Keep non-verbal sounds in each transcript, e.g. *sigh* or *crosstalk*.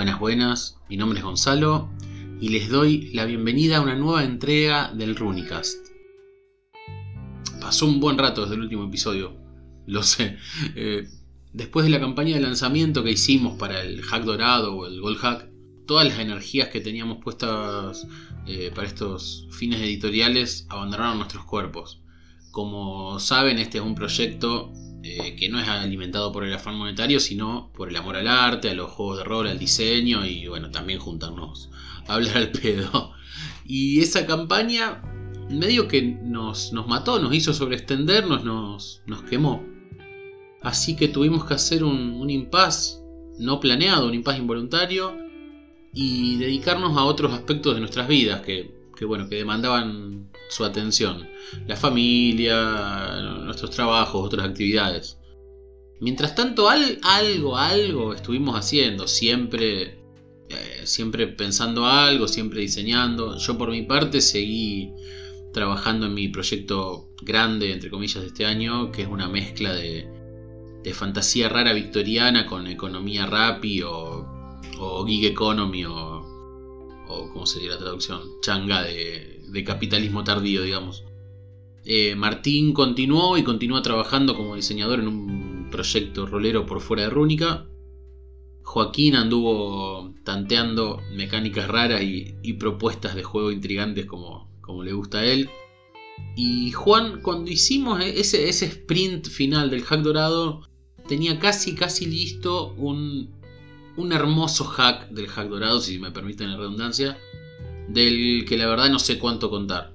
Buenas, buenas. Mi nombre es Gonzalo y les doy la bienvenida a una nueva entrega del Runicast. Pasó un buen rato desde el último episodio, *laughs* lo sé. Eh, después de la campaña de lanzamiento que hicimos para el hack dorado o el gold hack, todas las energías que teníamos puestas eh, para estos fines editoriales abandonaron nuestros cuerpos. Como saben, este es un proyecto eh, que no es alimentado por el afán monetario, sino por el amor al arte, a los juegos de rol, al diseño y bueno, también juntarnos a hablar al pedo. Y esa campaña medio que nos, nos mató, nos hizo sobreextendernos, nos, nos quemó. Así que tuvimos que hacer un, un impas no planeado, un impas involuntario y dedicarnos a otros aspectos de nuestras vidas que, que bueno, que demandaban su atención. La familia, nuestros trabajos, otras actividades. Mientras tanto, algo, algo estuvimos haciendo, siempre, eh, siempre pensando algo, siempre diseñando. Yo por mi parte seguí trabajando en mi proyecto grande, entre comillas, de este año, que es una mezcla de, de fantasía rara victoriana con economía rapi o, o gig economy o, o ¿cómo sería la traducción? Changa de, capitalismo tardío, digamos. Eh, Martín continuó y continúa trabajando como diseñador en un proyecto rolero por fuera de Rúnica. Joaquín anduvo tanteando mecánicas raras y, propuestas de juego intrigantes como, como, le gusta a él. Y Juan, cuando hicimos ese, ese sprint final del hack dorado, tenía casi, casi listo un, un hermoso hack del hack dorado, si me permiten la redundancia, del que la verdad no sé cuánto contar.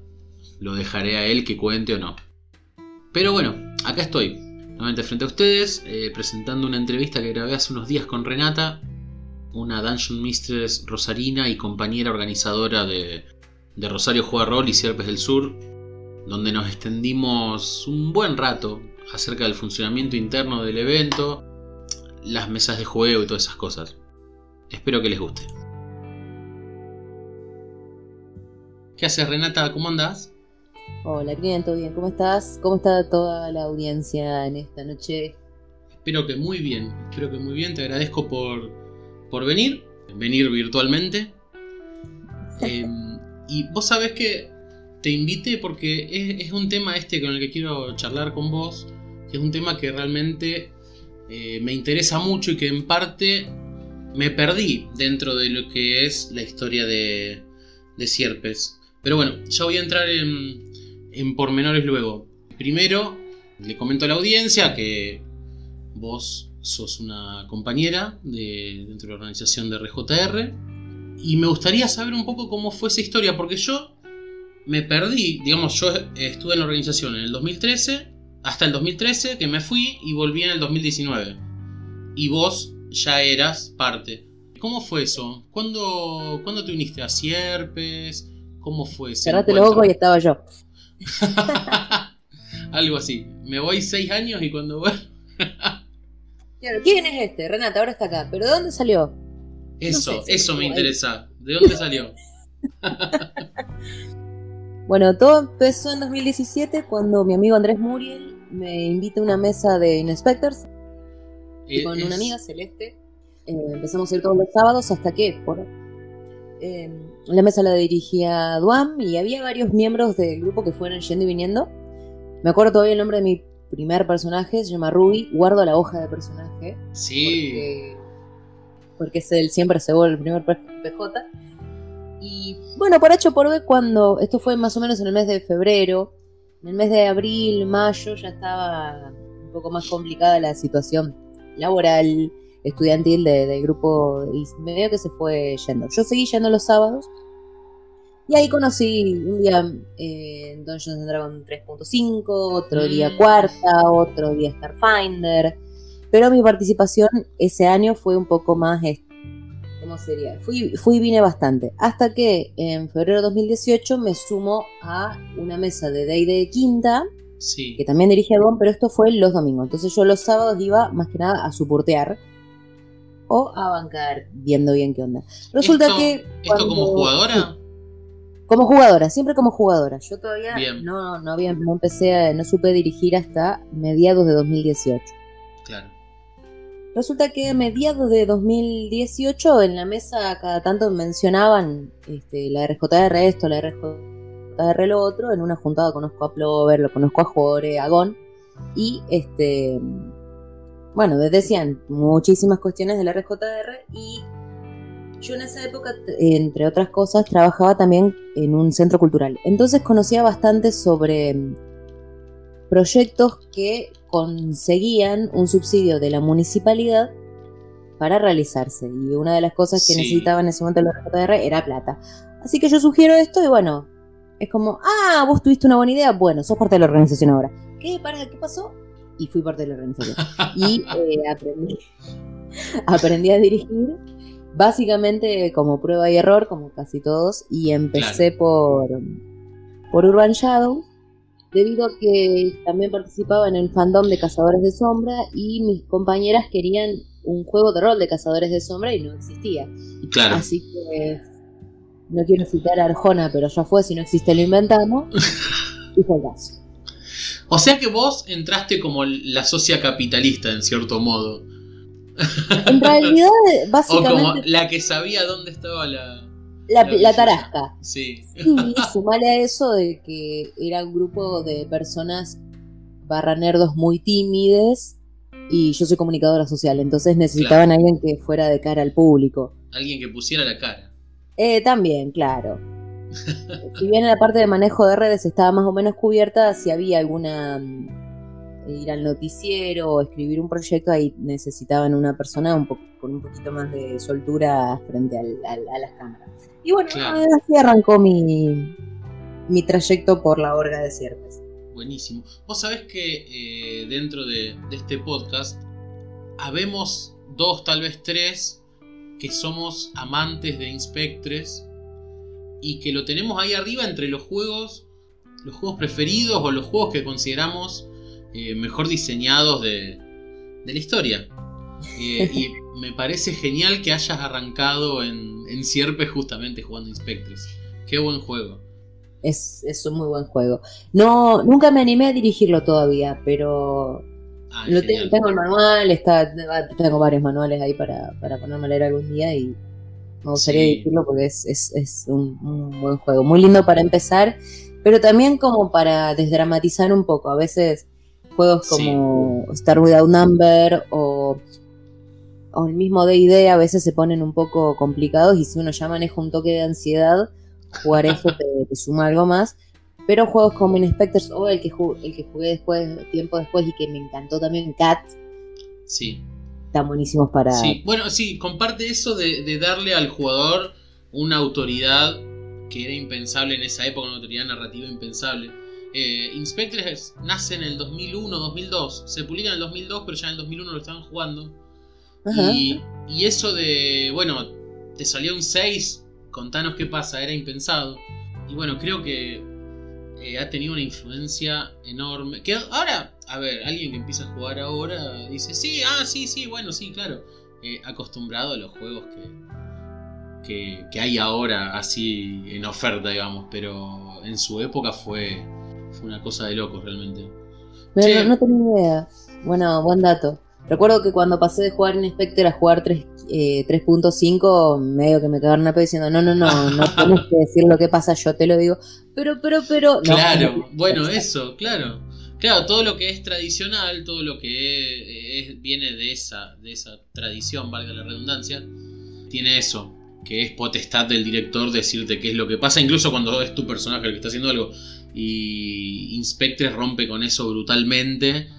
Lo dejaré a él que cuente o no. Pero bueno, acá estoy, nuevamente frente a ustedes, eh, presentando una entrevista que grabé hace unos días con Renata, una Dungeon Mistress rosarina y compañera organizadora de, de Rosario Juega Rol y Sierpes del Sur, donde nos extendimos un buen rato acerca del funcionamiento interno del evento, las mesas de juego y todas esas cosas. Espero que les guste. ¿Qué haces, Renata? ¿Cómo andás? Hola, cliente, bien. ¿Cómo estás? ¿Cómo está toda la audiencia en esta noche? Espero que muy bien. Espero que muy bien. Te agradezco por, por venir. Venir virtualmente. *laughs* Em, y vos sabés que te invité porque es, un tema este con el que quiero charlar con vos. Que es un tema que realmente eh, me interesa mucho y que en parte me perdí dentro de lo que es la historia de, de Sierpes. Pero bueno, ya voy a entrar en, pormenores luego. Primero, le comento a la audiencia que vos sos una compañera de, dentro de la organización de RJR. Y me gustaría saber un poco cómo fue esa historia, porque yo me perdí, digamos, yo estuve en la organización en el 2013, hasta el 2013, que me fui y volví en el 2019. Y vos ya eras parte. ¿Cómo fue eso? ¿Cuándo, ¿cuándo te uniste a Sierpes? ¿Cómo fue ese Cerrate los ojos y estaba yo. *laughs* Algo así. Me voy seis años y cuando voy. *laughs* ¿quién es este? Renata, ahora está acá. ¿Pero de dónde salió? Eso, eso me interesa. ¿De dónde salió? *laughs* bueno, todo empezó en 2017 cuando mi amigo Andrés Muriel me invita a una mesa de Inspectors eh, con una amiga celeste. Eh, empezamos a ir todos los sábados hasta que, por la mesa la dirigía Duam y había varios miembros del grupo que fueron yendo y viniendo. Me acuerdo todavía el nombre de mi primer personaje, se llama Ruby. Guardo la hoja de personaje. Sí. Porque, es el siempre se el primer PJ. Y bueno, por hecho por B, cuando esto fue más o menos en el mes de febrero, en el mes de abril, mayo, ya estaba un poco más complicada la situación laboral estudiantil del grupo y medio que se fue yendo. Yo seguí yendo los sábados y ahí conocí un día eh, Dungeons and Dragons 3.5, otro día mm. cuarta, otro día Starfinder, pero mi participación ese año fue un poco más, ¿cómo sería? Fui, fui y vine bastante, hasta que en febrero de 2018 me sumo a una mesa de Day de Quinta, que también dirige a Don, pero esto fue los domingos. Entonces yo los sábados iba más que nada a soportear o a bancar viendo bien qué onda. Resulta que... ¿Esto como jugadora? Como jugadora, siempre como jugadora. Yo todavía no, no, había, no empecé, a, no supe dirigir hasta mediados de 2018. Resulta que a mediados de 2018 en la mesa cada tanto mencionaban este, la RJR esto, la RJR lo otro. En una juntada conozco a Plover, lo conozco a Jore, a Gon. Y este, bueno, decían muchísimas cuestiones de la RJR y yo en esa época, entre otras cosas, trabajaba también en un centro cultural. Entonces conocía bastante sobre proyectos que conseguían un subsidio de la municipalidad para realizarse. Y una de las cosas que necesitaban en ese momento la RJR era plata. Así que yo sugiero esto y bueno, es como, ah, vos tuviste una buena idea, bueno, sos parte de la organización ahora. ¿Qué? ¿Para qué pasó? Y fui parte de la organización. *laughs* Y eh, aprendí, aprendí a dirigir básicamente como prueba y error, como casi todos, y empecé por, por Urban Shadow, debido a que también participaba en el fandom de Cazadores de Sombra y mis compañeras querían un juego de rol de Cazadores de Sombra y no existía. Claro. Así que no quiero citar a Arjona, pero ya fue, si no existe lo inventamos. *laughs* y fue el caso. O sea que vos entraste como la socia capitalista, en cierto modo. En realidad, básicamente. *laughs* O como la que sabía dónde estaba la. La, tarasca. Sí. *laughs* Y sumale a eso de que era un grupo de personas barra nerdos muy tímides y yo soy comunicadora social, entonces necesitaban a alguien que fuera de cara al público. Alguien que pusiera la cara. Eh, también, claro. si bien la parte de manejo de redes estaba más o menos cubierta, si había alguna ir al noticiero o escribir un proyecto, ahí necesitaban una persona un con un poquito más de soltura frente al, a las cámaras. Y bueno, así arrancó mi, mi trayecto por la orga de Sierpes. Buenísimo. Vos sabés que eh, dentro de, de este podcast habemos dos, tal vez tres, que somos amantes de Inspectres y que lo tenemos ahí arriba entre los juegos, los juegos preferidos o los juegos que consideramos eh, mejor diseñados de, la historia. *laughs* y me parece genial que hayas arrancado en, en Sierpe justamente jugando Inspectres. Qué buen juego. Es, es, un muy buen juego. No, nunca me animé a dirigirlo todavía, pero ah, lo tengo, el manual, está, tengo varios manuales ahí para, para ponerme a leer algún día y me gustaría dirigirlo porque es, es, un, un, buen juego. Muy lindo para empezar, pero también como para desdramatizar un poco. A veces Juegos como Star Without Number o, o el mismo D&D a veces se ponen un poco complicados y si uno ya maneja un toque de ansiedad, jugar eso te, suma algo más. Pero juegos como Inspectors o el que, el que jugué después, tiempo después y que me encantó también, Cat. Sí. Están buenísimos para... Sí, bueno, sí, comparte eso de, de darle al jugador una autoridad que era impensable en esa época, una autoridad narrativa impensable eh, Inspectres nace en el 2001, 2002. Se publica en el 2002, pero ya en el 2001 lo estaban jugando. Y, eso de, bueno, te salió un 6, contanos qué pasa, era impensado. Y bueno, creo que eh, ha tenido una influencia enorme. Que ahora, a ver, alguien que empieza a jugar ahora dice, sí, ah, sí, sí, bueno, sí, claro. Eh, acostumbrado a los juegos que, que hay ahora así en oferta, digamos, pero en su época fue fue una cosa de locos realmente. Pero no, tenía idea. Bueno, buen dato. Recuerdo que cuando pasé de jugar en Spectre a jugar 3.5, eh, medio que me cagaron a pedo diciendo, no, no, no, no *laughs* tienes que decir lo que pasa, yo te lo digo. Pero, pero, pero... Claro, bueno, eso, claro. Claro, todo lo que es tradicional, todo lo que viene de esa, de esa tradición, valga la redundancia, tiene eso, que es potestad del director decirte qué es lo que pasa, incluso cuando es tu personaje el que está haciendo algo. Y Inspectres rompe con eso brutalmente,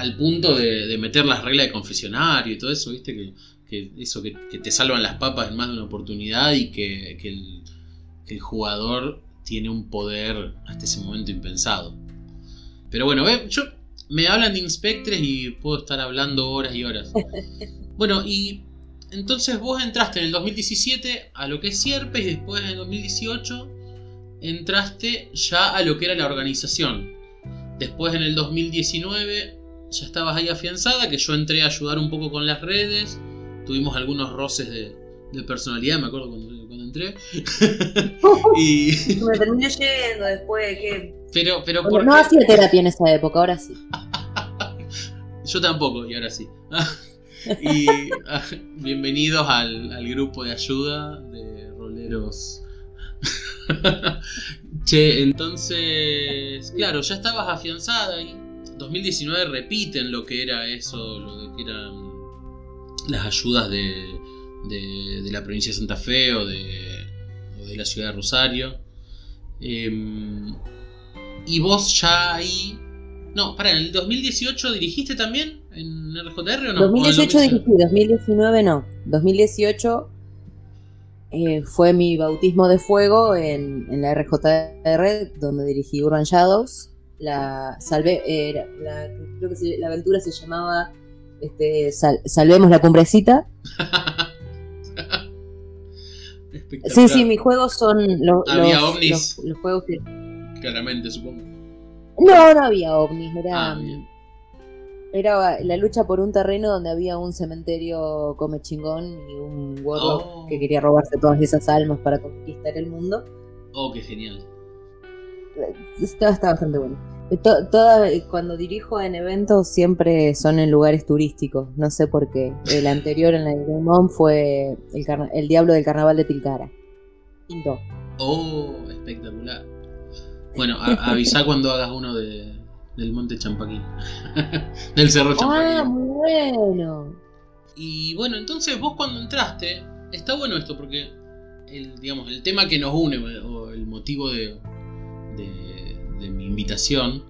al punto de, meter las reglas de confesionario y todo eso, ¿viste? Que, eso, que, te salvan las papas en más de una oportunidad y que, el, jugador tiene un poder hasta ese momento impensado. Pero bueno, yo me hablan de Inspectres y puedo estar hablando horas y horas. *laughs* Bueno, y entonces vos entraste en el 2017 a lo que es Sierpes y después en el 2018 entraste ya a lo que era la organización. Después en el 2019 ya estabas ahí afianzada, que yo entré a ayudar un poco con las redes. Tuvimos algunos roces de, personalidad, me acuerdo cuando, entré. *laughs* y... *laughs* Me terminé yendo después, que... Pero, pero No hacía terapia en esa época, ahora sí. *laughs* yo tampoco, y ahora sí. y ah, bienvenidos al, al grupo de ayuda de roleros. che, entonces, claro, ya estabas afianzada y 2019 repiten lo que era eso, lo de que eran las ayudas de, de, la provincia de Santa Fe o de, o de la ciudad de Rosario. Em, y vos ya ahí. No, para, ¿en el 2018 dirigiste también en RJR o no? 2018 dirigí, 2019 no. 2018 eh, fue mi bautismo de fuego en, en, la RJR, donde dirigí Urban Shadows. La salvé, eh, la, creo que la aventura se llamaba este, Salvemos la cumbrecita. *laughs* sí, sí, mis juegos son los, ¿Había ovnis? Los, los, juegos que... Claramente, supongo. No, no había ovnis, era... Ah, era la lucha por un terreno donde había un cementerio come chingón y un warlock oh. que quería robarse todas esas almas para conquistar el mundo. Oh, qué genial. Está, está bastante bueno. cuando dirijo en eventos siempre son en lugares turísticos, no sé por qué. El anterior en la Game fue el, el, Diablo del Carnaval de Tilcara. Pinto. Oh, espectacular. Bueno, avisa *laughs* cuando hagas uno de, del Monte Champaquín. *laughs* del Cerro Champaquín. Ah, muy bueno. Y bueno, entonces vos cuando entraste, está bueno esto porque el, digamos, el tema que nos une o el motivo de, de, mi invitación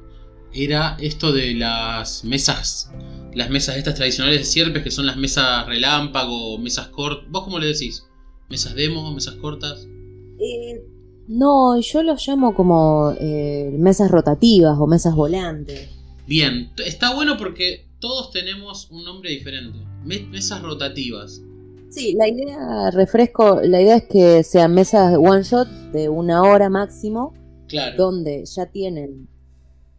era esto de las mesas, las mesas estas tradicionales de sierpes que son las mesas relámpago, mesas cortas. ¿Vos cómo le decís? ¿Mesas demo, mesas cortas? Eh, no, yo los llamo como eh, mesas rotativas o mesas volantes. Bien, está bueno porque todos tenemos un nombre diferente. Mesas rotativas. Sí, la idea, refresco, la idea es que sean mesas one shot de una hora máximo. Claro. Donde ya tienen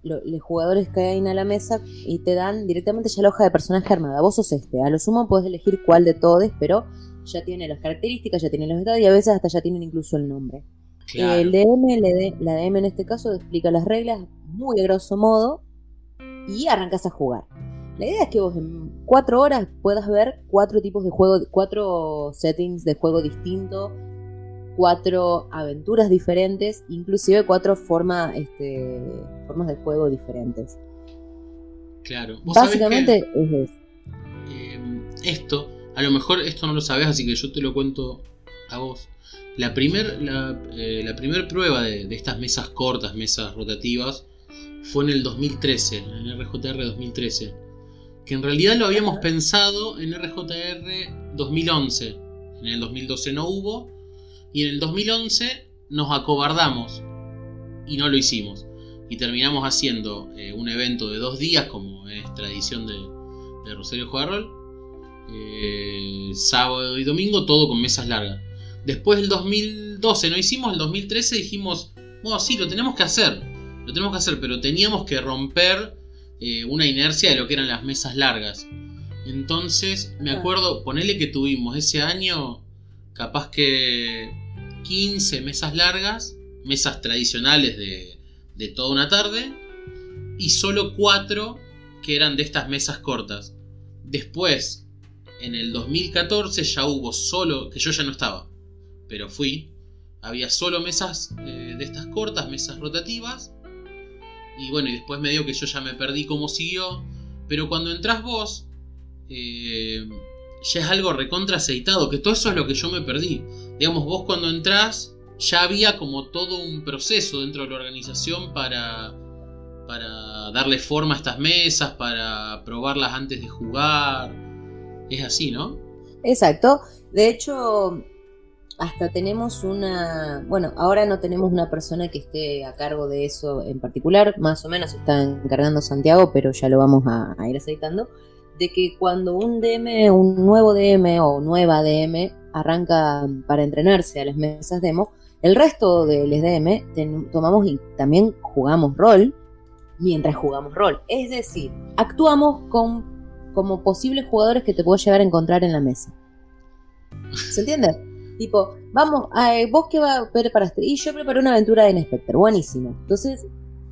los jugadores que hay a la mesa y te dan directamente ya la hoja de personaje armada. Vos sos este. A lo sumo puedes elegir cuál de todos, pero ya tiene las características, ya tiene los estados y a veces hasta ya tienen incluso el nombre. El DM, la DM en este caso, explica las reglas muy a grosso modo y arrancas a jugar. La idea es que vos en cuatro horas puedas ver cuatro tipos de juego, cuatro settings de juego distintos, cuatro aventuras diferentes, inclusive cuatro formas, este, formas de juego diferentes. Claro. Básicamente es eso. Em, esto, a lo mejor esto no lo sabes, así que yo te lo cuento a vos. La primera la, eh, primer prueba de, estas mesas cortas, mesas rotativas, fue en el 2013, en el RJR 2013. Que en realidad lo habíamos pensado en RJR 2011. En el 2012 no hubo. Y en el 2011 nos acobardamos. Y no lo hicimos. Y terminamos haciendo eh, un evento de dos días, como es tradición de, Rosario Juega eh, sábado y domingo, todo con mesas largas. Después del 2012 no hicimos, el 2013 dijimos, bueno, sí, lo tenemos que hacer, lo tenemos que hacer, pero teníamos que romper eh, una inercia de lo que eran las mesas largas. Entonces, me acuerdo, ponele que tuvimos ese año, capaz que 15 mesas largas, mesas tradicionales de, de toda una tarde, y solo 4 que eran de estas mesas cortas. Después, en el 2014 ya hubo solo, que yo ya no estaba, pero fui. Había solo mesas eh, de estas cortas, mesas rotativas. Y bueno, y después me dio que yo ya me perdí cómo siguió. Pero cuando entras vos, eh, ya es algo recontra aceitado, que todo eso es lo que yo me perdí. Digamos, vos cuando entras, ya había como todo un proceso dentro de la organización para, para darle forma a estas mesas, para probarlas antes de jugar. Es así, ¿no? Exacto. De hecho, hasta tenemos una, bueno, ahora no tenemos una persona que esté a cargo de eso en particular, más o menos está encargando Santiago, pero ya lo vamos a, ir aceitando, de que cuando un DM, un nuevo DM o nueva DM arranca para entrenarse a las mesas demo, el resto de los DM tomamos y también jugamos rol mientras jugamos rol. Es decir, actuamos con, como posibles jugadores que te puedo llegar a encontrar en la mesa. ¿Se entiende? *laughs* Tipo, vamos, vos qué va, preparaste. Y yo preparé una aventura de Inspector, buenísimo. Entonces,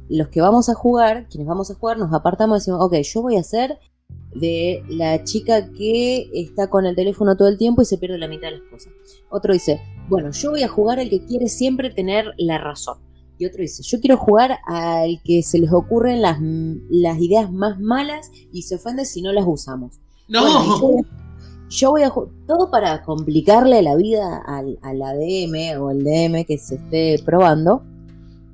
los que vamos a jugar, quienes vamos a jugar, nos apartamos y decimos, ok, yo voy a hacer de la chica que está con el teléfono todo el tiempo y se pierde la mitad de las cosas. Otro dice, bueno, yo voy a jugar al que quiere siempre tener la razón. Y otro dice, yo quiero jugar al que se les ocurren las, las ideas más malas y se ofende si no las usamos. No. yo, voy a todo para complicarle la vida al, al, ADM o al DM que se esté probando,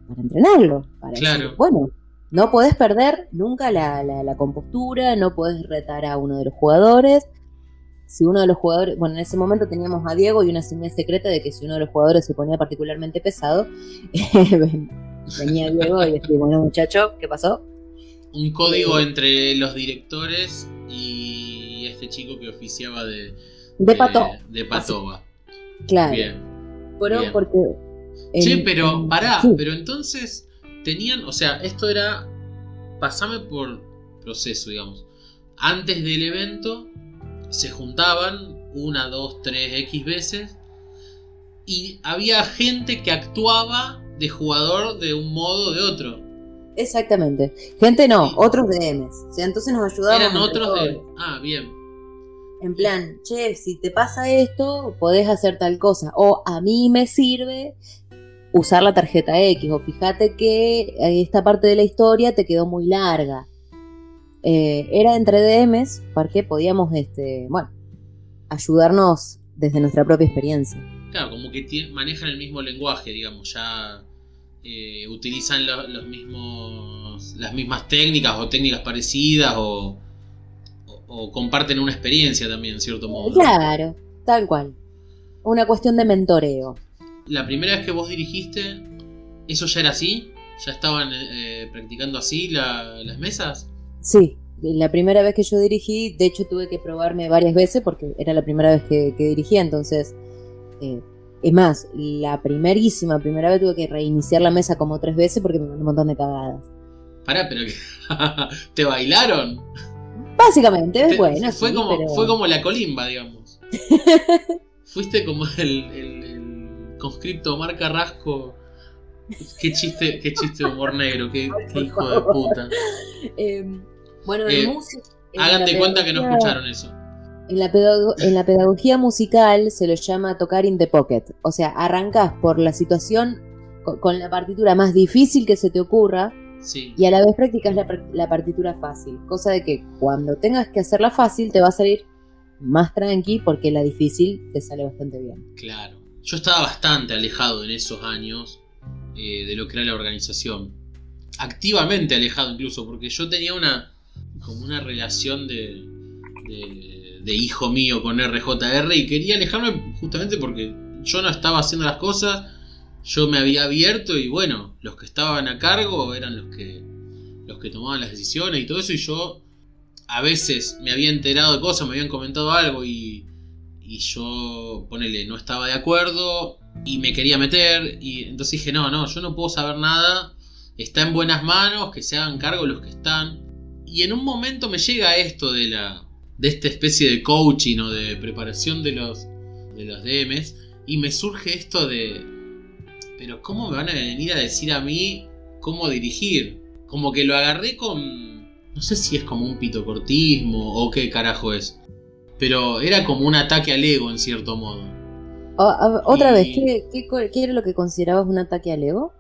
para entrenarlo. Para claro. bueno, no podés perder nunca la, la, compostura, no podés retar a uno de los jugadores. Si uno de los jugadores, bueno, en ese momento teníamos a Diego y una señal secreta de que si uno de los jugadores se ponía particularmente pesado, *laughs* venía Diego y decía, bueno muchacho, ¿qué pasó? Un código entre los directores y este chico que oficiaba de... De, Pato. De, Patoba. Claro. Bien. Pero porque... Sí, pero pará, pero entonces tenían, o sea, esto era, pasame por proceso, digamos. Antes del evento se juntaban una, dos, tres, X veces y había gente que actuaba de jugador de un modo o de otro. Exactamente. Gente no, otros DMs. O sea, entonces nos ayudaban. Eran otros de. Ah, bien. En plan, che, si te pasa esto, podés hacer tal cosa. O a mí me sirve usar la tarjeta X o fíjate que esta parte de la historia te quedó muy larga. Eh, era entre DMs porque podíamos, este, bueno, ayudarnos desde nuestra propia experiencia. Claro, como que manejan el mismo lenguaje, digamos, ya eh, utilizan los mismos, las mismas técnicas o técnicas parecidas o, o, comparten una experiencia también, en cierto modo. Claro, tal cual. Una cuestión de mentoreo la primera vez que vos dirigiste, ¿eso ya era así? ¿Ya estaban eh, practicando así las mesas? Sí, la primera vez que yo dirigí, de hecho tuve que probarme varias veces porque era la primera vez que, dirigía, entonces... Eh, es más, la primerísima, primera vez tuve que reiniciar la mesa como tres veces porque me mandó un montón de cagadas. Pará, pero *laughs* ¿te bailaron? Básicamente, bueno. Fue, como, fue como la colimba, digamos. *laughs* Fuiste como el conscripto Omar Carrasco. Qué chiste, qué chiste de humor negro, qué, hijo de puta. *laughs* Em, bueno, en eh, música. Hagan de cuenta que no escucharon eso. En la, en la pedagogía musical se lo llama tocar in the pocket. O sea, arrancas por la situación con, la partitura más difícil que se te ocurra. Y a la vez practicas la, la, partitura fácil. Cosa de que cuando tengas que hacerla fácil te va a salir más tranqui porque la difícil te sale bastante bien. Claro. Yo estaba bastante alejado en esos años eh, de lo que era la organización. Activamente alejado incluso, porque yo tenía una como una relación de, de, hijo mío con RJR y quería alejarme justamente porque yo no estaba haciendo las cosas, yo me había abierto y bueno, los que estaban a cargo eran los que los que tomaban las decisiones y todo eso y yo a veces me había enterado de cosas, me habían comentado algo y y yo, ponele, no estaba de acuerdo y me quería meter y entonces dije, no, no, yo no puedo saber nada, está en buenas manos, que se hagan cargo los que están. Y en un momento me llega esto de la de esta especie de coaching o de preparación de los de los DMs y me surge esto de pero cómo me van a venir a decir a mí cómo dirigir? Como que lo agarré con no sé si es como un pitocortismo o qué carajo es. Pero era como un ataque al ego en cierto modo. otra vez, ¿qué, ¿qué, era lo que considerabas un ataque al ego?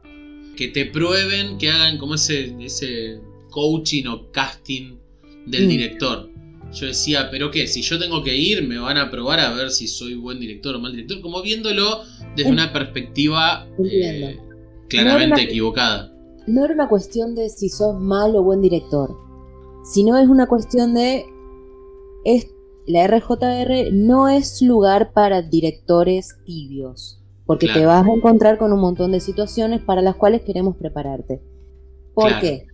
Que te prueben, que hagan como ese, ese coaching o casting del mm. director. Yo decía, pero qué, si yo tengo que ir, me van a probar a ver si soy buen director o mal director, como viéndolo desde una perspectiva eh, claramente equivocada. No era una cuestión de si sos mal o buen director, sino es una cuestión de la RJR no es lugar para directores tibios, porque te vas a encontrar con un montón de situaciones para las cuales queremos prepararte. ¿Por qué?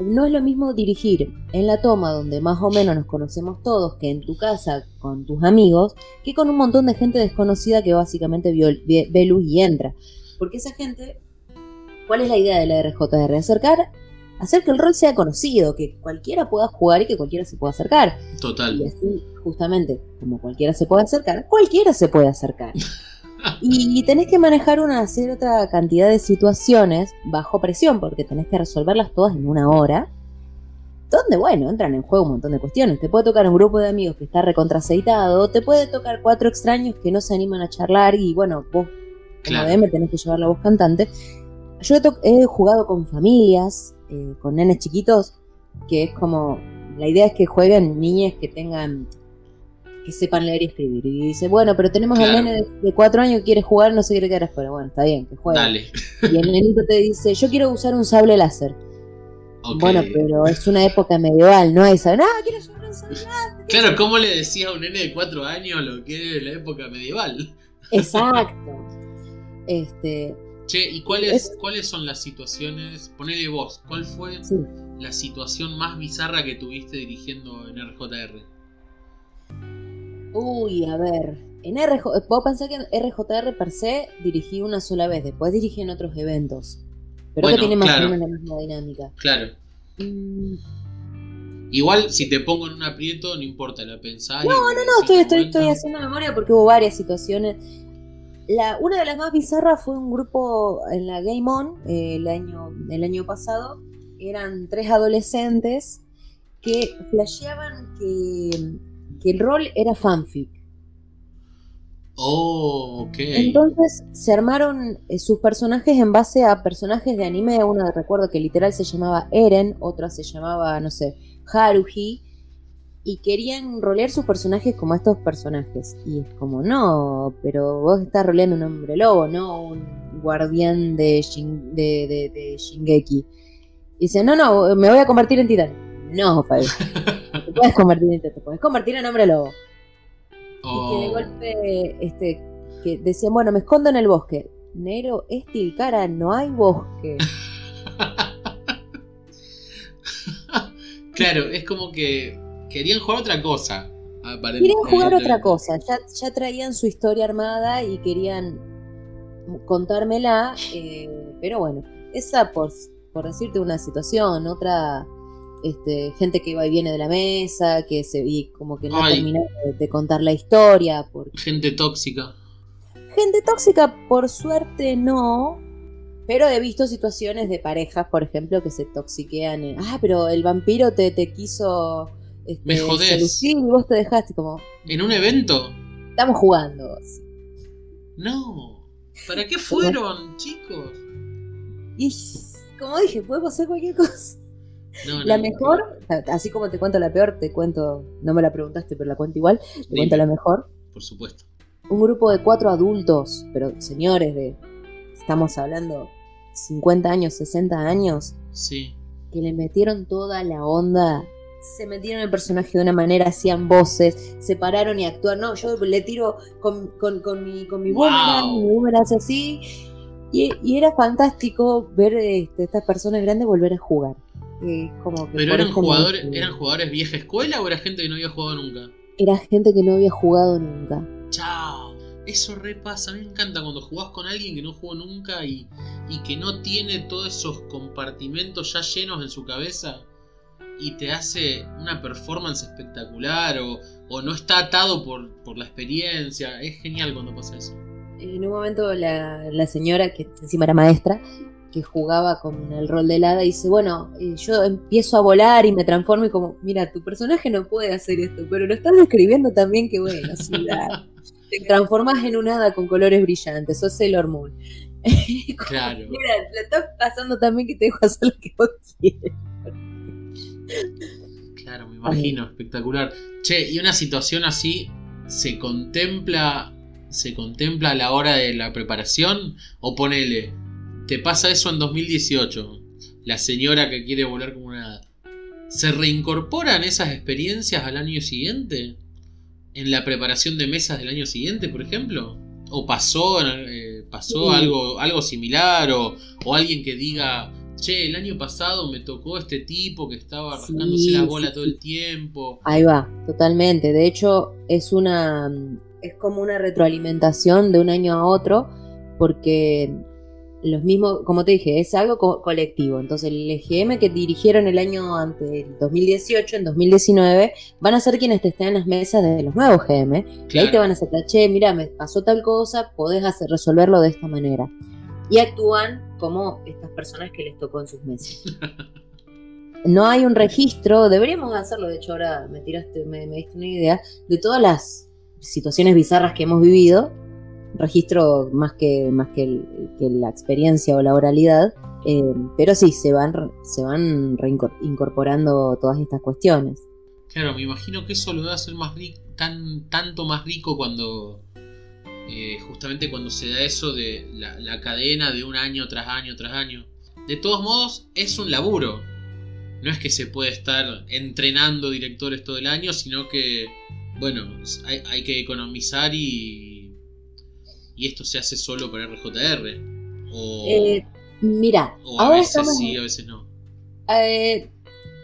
No es lo mismo dirigir en la toma donde más o menos nos conocemos todos que en tu casa con tus amigos, que con un montón de gente desconocida que básicamente ve luz y entra. Porque esa gente, ¿cuál es la idea de la RJR? Acercar hacer que el rol sea conocido, que cualquiera pueda jugar y que cualquiera se pueda acercar. Total. Y así, justamente, como cualquiera se puede acercar, cualquiera se puede acercar. *laughs* y tenés que manejar una cierta cantidad de situaciones bajo presión, porque tenés que resolverlas todas en una hora. donde, bueno, entran en juego un montón de cuestiones. Te puede tocar un grupo de amigos que está recontraceitado, te puede tocar cuatro extraños que no se animan a charlar y, bueno, vos como Claro. DM tenés que llevar la voz cantante. Yo he jugado con familias, eh, con nenes chiquitos, que es como, la idea es que jueguen niñas que tengan, que sepan leer y escribir. Y dice, bueno, pero tenemos Claro. al nene de, cuatro años que quiere jugar, no se quiere quedar afuera. Bueno, está bien, que juegue. Dale. Y el nenito te dice, yo quiero usar un sable láser. Bueno, pero es una época medieval, no hay sable. Ah, quiero usar un sable láser. Claro, ¿cómo le decía a un nene de 4 años lo que es la época medieval? Exacto. Este, Che, ¿y cuáles, Es- cuáles son las situaciones? Ponele vos, ¿cuál fue sí. la situación más bizarra que tuviste dirigiendo en RJR? Uy, a ver. En RJ, vos pensás que en RJR per se dirigí una sola vez, después dirigí en otros eventos. Pero Bueno, que tiene más claro. o menos la misma dinámica. Claro. Mm, Igual, si te pongo en un aprieto, no importa, la pensás. No, no, no, estoy, estoy, estoy haciendo memoria porque hubo varias situaciones. La, una de las más bizarras fue un grupo en la Game On eh, el, año, el año pasado. Eran tres adolescentes que flasheaban que, que el rol era fanfic. Oh, ok. Entonces se armaron eh, sus personajes en base a personajes de anime. Una recuerdo que literal se llamaba Eren, otra se llamaba, no sé, Haruhi. Y querían rolear sus personajes como estos personajes. Y es como, no, pero vos estás roleando un hombre lobo, no un guardián de, Shin- de, de- de Shingeki. Y dice, no, no, me voy a convertir en titán. No, Fabi, no *laughs* te puedes convertir en titán, te puedes convertir en hombre lobo. Y que de Oh. golpe, este, que decían, bueno, me escondo en el bosque. Negro, es Tilcara, no hay bosque. *laughs* claro, es como que querían jugar otra cosa. Querían jugar otra cosa, ya, ya traían su historia armada y querían contármela, eh, pero bueno, esa por, por decirte una situación, otra este, gente que va y viene de la mesa, que se y como que no Ay. termina de, de contar la historia, porque Gente tóxica. Gente tóxica, por suerte, no. Pero he visto situaciones de parejas, por ejemplo, que se toxiquean. en, ah, pero el vampiro te, te quiso este, Me jodés. seducir y vos te dejaste como, ¿En un evento? estamos jugando. No. ¿Para qué fueron, chicos? Y como dije, podemos hacer cualquier cosa. No, no, La mejor, así como te cuento la peor, te cuento, no me la preguntaste, pero la cuento igual, te Dime. cuento la mejor. Por supuesto. Un grupo de cuatro adultos, pero señores de, estamos hablando, 50 años, 60 años, Sí. que le metieron toda la onda. Se metieron el personaje de una manera, hacían voces, se pararon y actuaron. No, yo le tiro con, con, con mi, con mi Wow. boomerang, mi boomerang hace así. Y, y era fantástico ver este, estas personas grandes volver a jugar. Eh, como que ¿Pero eran jugadores, eran jugadores vieja escuela o era gente que no había jugado nunca? Era gente que no había jugado nunca. Chao. Eso repasa. A mí me encanta cuando jugás con alguien que no jugó nunca y, y que no tiene todos esos compartimentos ya llenos en su cabeza y te hace una performance espectacular o, o no está atado por, por la experiencia. Es genial cuando pasa eso. En un momento la, la señora, que encima era maestra, que jugaba con el rol de helada, dice, bueno, eh, yo empiezo a volar y me transformo y como, mira, tu personaje no puede hacer esto, pero lo estás describiendo también que bueno, la- te transformas en un hada con colores brillantes, sos Sailor Moon. *laughs* Claro. Mira, le estás pasando también que te dejo hacer lo que vos quieres. Claro, me imagino, espectacular. Che, y una situación así se contempla se contempla a la hora de la preparación o ponele, te pasa eso en 2018, la señora que quiere volar como una. ¿Se reincorporan esas experiencias al año siguiente? ¿En la preparación de mesas del año siguiente, por ejemplo? ¿O pasó, eh, pasó Sí. algo, algo similar? O, o alguien que diga, che, el año pasado me tocó este tipo que estaba Sí, rascándose la sí, bola sí. todo el tiempo. Ahí va, totalmente. De hecho, es una es como una retroalimentación de un año a otro, porque los mismos, como te dije, es algo co- colectivo. Entonces, el EGM que dirigieron el año ante el 2018, en 2019, van a ser quienes te estén en las mesas de los nuevos GM. Y ahí Claro. te van a hacer, che, mira, me pasó tal cosa, podés hacer, resolverlo de esta manera. Y actúan como estas personas que les tocó en sus mesas. *laughs* no hay un registro, deberíamos hacerlo, de hecho ahora me tiraste, me, diste una idea, de todas las situaciones bizarras que hemos vivido, registro más que, más que, la experiencia o la oralidad, eh, pero sí, se van, se van reincorporando todas estas cuestiones. Claro, me imagino que eso lo debe hacer más rico, tan, tanto más rico cuando. Eh, justamente cuando se da eso de la, la cadena de un año tras año tras año. De todos modos, es un laburo. No es que se puede estar entrenando directores todo el año, sino que, bueno, hay, hay que economizar y. Y esto se hace solo para RJR. O, Eh, mira, o a veces estamos... sí, a veces no. Eh,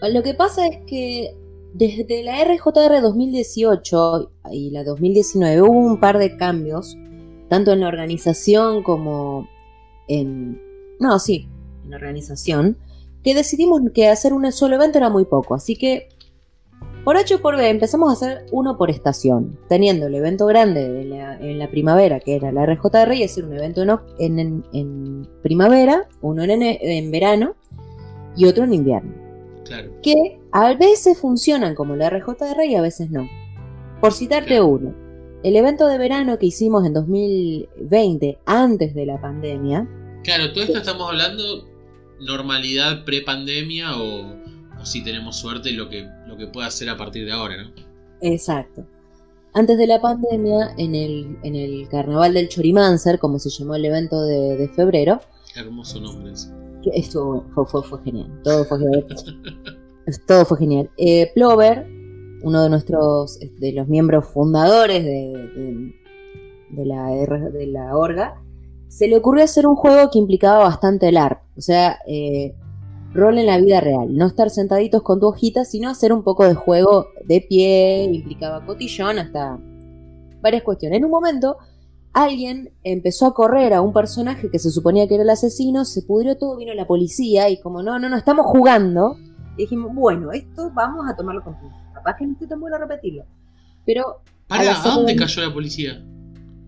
lo que pasa es que desde la RJR 2018 y la 2019 hubo un par de cambios, tanto en la organización como en... No, sí, en la organización, que decidimos que hacer un solo evento era muy poco, así que por H o por B empezamos a hacer uno por estación, teniendo el evento grande de la- en la primavera, que era la RJR, y hacer un evento en, en- primavera, uno en, en verano y otro en invierno Claro. que a veces funcionan como la RJR y a veces no. Por citarte uno, el evento de verano que hicimos en 2020, antes de la pandemia, Claro, todo esto estamos hablando normalidad pre-pandemia o, o si tenemos suerte lo que, lo que pueda hacer a partir de ahora, ¿no? exacto. Antes de la pandemia, en el, en el Carnaval del Chorimancer, como se llamó el evento de, de febrero, Hermoso nombre ese. estuvo, fue, fue- fue genial. Todo fue genial. *laughs* Todo fue genial. Eh, Plover, uno de nuestros, de los miembros fundadores de, de- de la, de la Orga, se le ocurrió hacer un juego que implicaba bastante el ARP. O sea, eh, rol en la vida real. No estar sentaditos con tu hojita, sino hacer un poco de juego de pie, implicaba cotillón, hasta varias cuestiones. En un momento, alguien empezó a correr a un personaje que se suponía que era el asesino, se pudrió todo, vino la policía y como no, no, no, estamos jugando. Y dijimos, bueno, esto vamos a tomarlo con pinzas. Capaz que no estoy tan bueno a repetirlo. Pero Para, ¿a dónde cayó la policía?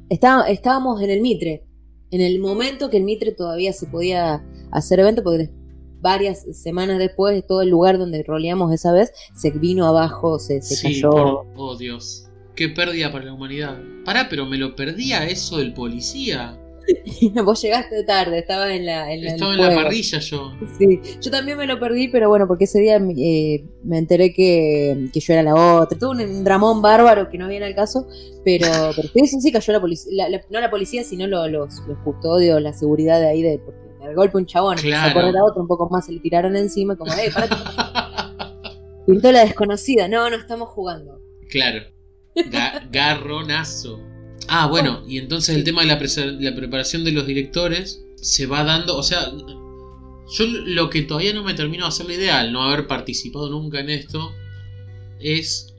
está- estábamos en el Mitre. En el momento que el Mitre todavía se podía hacer evento, porque varias semanas después, todo el lugar donde roleamos esa vez se vino abajo, se, se sí, cayó. por- oh Dios. Qué pérdida para la humanidad. Pará, pero me lo perdía eso del policía. *laughs* Vos llegaste tarde, estaba en la, en Estaba en la parrilla yo. Sí, yo también me lo perdí, pero bueno, porque ese día eh, me enteré que, que yo era la otra. Tuve un dramón bárbaro que no viene al caso, pero, pero sí, cayó la policía. no la policía, sino lo- los, los custodios, la seguridad de ahí, de, porque de golpe un chabón, Claro. a correr a otro, un poco más se le tiraron encima, como, eh, parate. *laughs* Pintó la desconocida. No, no estamos jugando. Claro. Ga- garronazo. Ah, bueno, y entonces el tema de la, preparación de los directores se va dando. O sea, yo lo que todavía no me termino de hacer la idea, al no haber participado nunca en esto, es.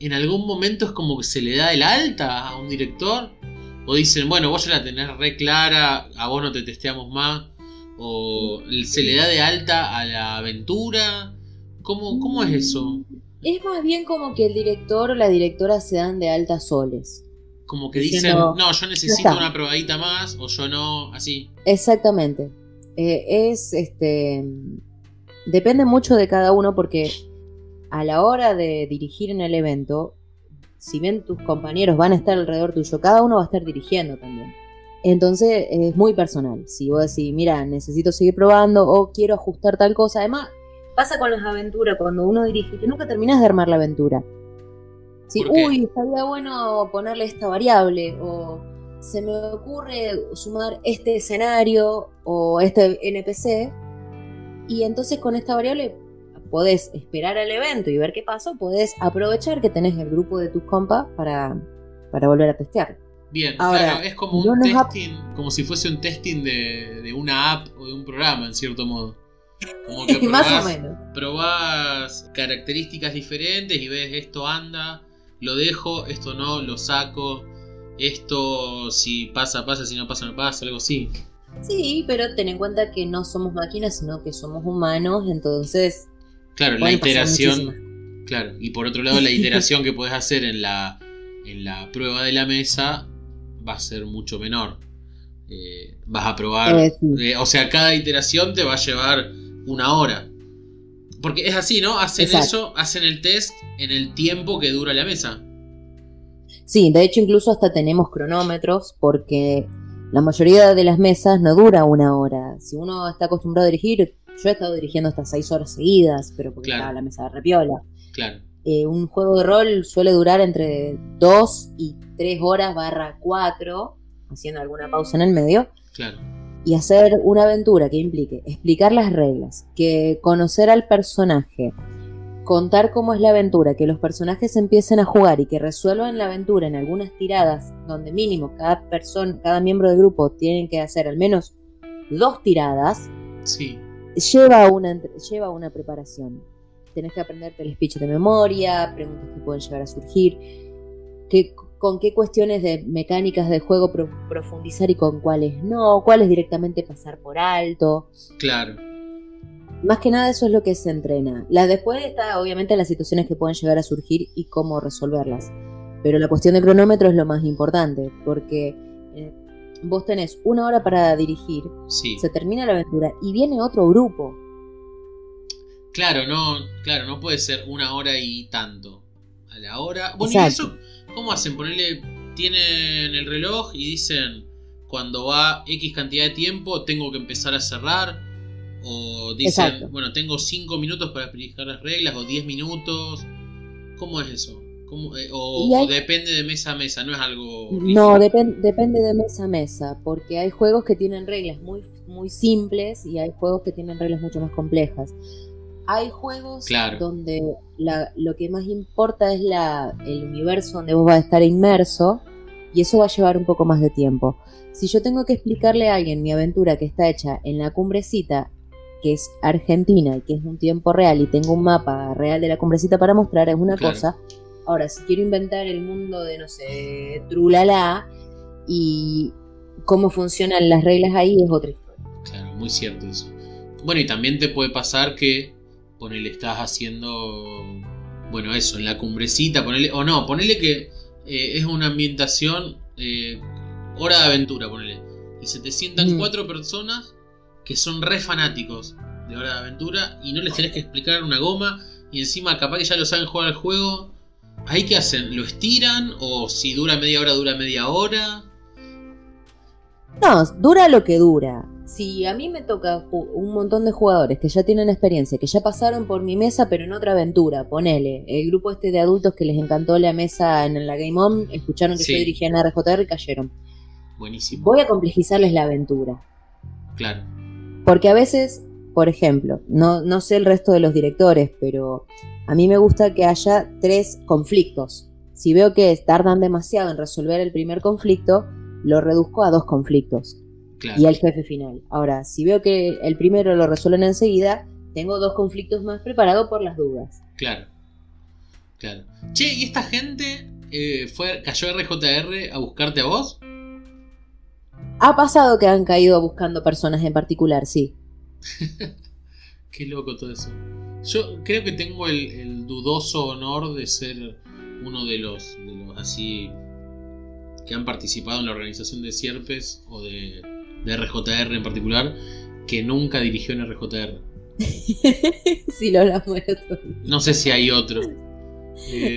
En algún momento es como que se le da el alta a un director. O dicen, bueno, vos ya la tenés re clara, a vos no te testeamos más. O se le da de alta a la aventura. ¿Cómo, cómo es eso? Es más bien como que el director o la directora se dan de altas soles. Como que Diciendo, dicen, no, yo necesito una probadita más, o yo no, así. Exactamente. Eh, es este. Depende mucho de cada uno porque a la hora de dirigir en el evento, si bien tus compañeros van a estar alrededor tuyo, cada uno va a estar dirigiendo también. Entonces es muy personal. Si vos decís, mira, necesito seguir probando o quiero ajustar tal cosa. Además, pasa con las aventuras cuando uno dirige que nunca terminás de armar la aventura. Sí, uy, estaría bueno ponerle esta variable o se me ocurre sumar este escenario o este NPC y entonces con esta variable podés esperar al evento y ver qué pasa, o podés aprovechar que tenés el grupo de tus compas para, para volver a testear. Bien, Ahora, claro, es como un testing, como si fuese un testing de, de una app o de un programa, en cierto modo. Como que *laughs* Más o probás, menos. probás características diferentes y ves esto anda, lo dejo, esto no, lo saco, esto si pasa, pasa, si no pasa, no pasa, algo así. Sí, pero ten en cuenta que no somos máquinas, sino que somos humanos, entonces Claro, la iteración, claro, y por otro lado la iteración que puedes hacer en la, en la prueba de la mesa va a ser mucho menor. Eh, vas a probar, Eh, sí. eh, o sea, cada iteración te va a llevar una hora. Porque es así, ¿no? Hacen Exacto. eso, hacen el test en el tiempo que dura la mesa. Sí, de hecho incluso hasta tenemos cronómetros porque la mayoría de las mesas no dura una hora. Si uno está acostumbrado a dirigir, yo he estado dirigiendo hasta seis horas seguidas, pero porque Claro. estaba la mesa de repiola. Claro. Eh, un juego de rol suele durar entre dos y tres horas barra cuatro, haciendo alguna pausa en el medio, Claro. Y hacer una aventura que implique explicar las reglas, que conocer al personaje, contar cómo es la aventura, que los personajes empiecen a jugar y que resuelvan la aventura en algunas tiradas, donde mínimo cada persona, cada miembro del grupo tienen que hacer al menos dos tiradas, Sí. lleva una, lleva una preparación. Tenés que aprenderte el speech de memoria, preguntas que pueden llegar a surgir, qué- con qué cuestiones de mecánicas de juego pro- profundizar y con cuáles no, cuáles directamente pasar por alto. Claro. Más que nada eso es lo que se entrena. La después está obviamente las situaciones que pueden llegar a surgir y cómo resolverlas. Pero la cuestión de cronómetro es lo más importante, porque eh, vos tenés una hora para dirigir, Sí. se termina la aventura y viene otro grupo. Claro, no, claro, no puede ser una hora y tanto. A la hora. Bueno, ¿y Exacto. eso cómo hacen? Ponerle. Tienen el reloj y dicen. Cuando va X cantidad de tiempo, tengo que empezar a cerrar. O dicen, Exacto. bueno, tengo 5 minutos para explicar las reglas, o 10 minutos. ¿Cómo es eso? ¿Cómo, eh, o, Y hay- o depende de mesa a mesa, no es algo. No, depende de mesa a mesa, porque hay juegos que tienen reglas muy, muy simples y hay juegos que tienen reglas mucho más complejas. Hay juegos Claro. donde la- lo que más importa es la, el universo donde vos vas a estar inmerso y eso va a llevar un poco más de tiempo. Si yo tengo que explicarle a alguien mi aventura que está hecha en la cumbrecita, que es Argentina y que es un tiempo real y tengo un mapa real de la cumbrecita para mostrar, es una Claro. cosa. Ahora, si quiero inventar el mundo de, no sé, Trulala y cómo funcionan las reglas ahí es otra historia. Claro, muy cierto eso. Bueno, y también te puede pasar que ponele, estás haciendo. Bueno, eso, en la cumbrecita, ponele. O no, ponele que eh, es una ambientación. eh, hora de aventura, ponele. Y se te sientan Mm. cuatro personas que son re fanáticos de hora de aventura y no les tenés que explicar una goma. Y encima, capaz que ya lo saben jugar al juego. ¿Ahí qué hacen? ¿Lo estiran? ¿O si dura media hora, dura media hora? No, dura lo que dura. Si a mí me toca un montón de jugadores que ya tienen experiencia, que ya pasaron por mi mesa, pero en otra aventura, ponele, el grupo este de adultos que les encantó la mesa en la Game On, escucharon que Sí. yo dirigía en RJR y cayeron. Buenísimo. Voy a complejizarles la aventura. Claro. Porque a veces, por ejemplo, no, no sé el resto de los directores, pero a mí me gusta que haya tres conflictos. Si veo que tardan demasiado en resolver el primer conflicto, lo reduzco a dos conflictos Claro. y al jefe final. Ahora, si veo que el primero lo resuelven enseguida, tengo dos conflictos más preparados por las dudas. Claro. Claro. Che, ¿y esta gente eh, fue, cayó RJR a buscarte a vos? Ha pasado que han caído buscando personas en particular, sí. *laughs* Qué loco todo eso. Yo creo que tengo el, el dudoso honor de ser uno de los, de los así que han participado en la organización de Sierpes o de, de RJR en particular, que nunca dirigió en RJR. *laughs* sí, lo hablamos el otro día. No sé si hay otro. *laughs*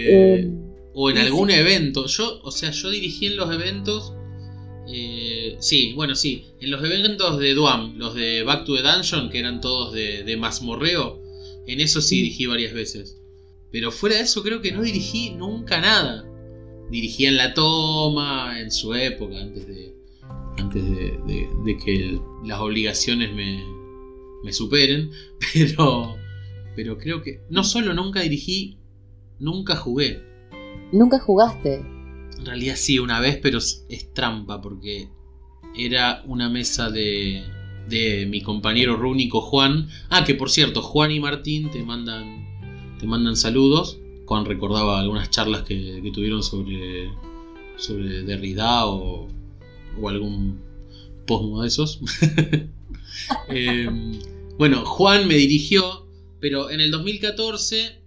Eh, Eh, o en sí. algún evento. Yo, o sea, yo dirigí en los eventos. eh, sí, bueno, sí. En los eventos de Duam, los de Back to the Dungeon, que eran todos de, de mazmorreo. En eso sí dirigí varias veces. Pero fuera de eso creo que no dirigí nunca nada. Dirigí en la toma, en su época, antes de. Antes de, de- de que las obligaciones me, me superen. *laughs* Pero. Pero creo que. No solo nunca dirigí, nunca jugué. Nunca jugaste. En realidad sí, una vez, pero es, es trampa porque era una mesa de, de mi compañero rúnico Juan. Ah, que por cierto, Juan y Martín te mandan, te mandan saludos. Juan recordaba algunas charlas que, que tuvieron sobre, sobre Derrida o, o algún posmo de esos. *laughs* Eh, bueno, Juan me dirigió, pero en el 2014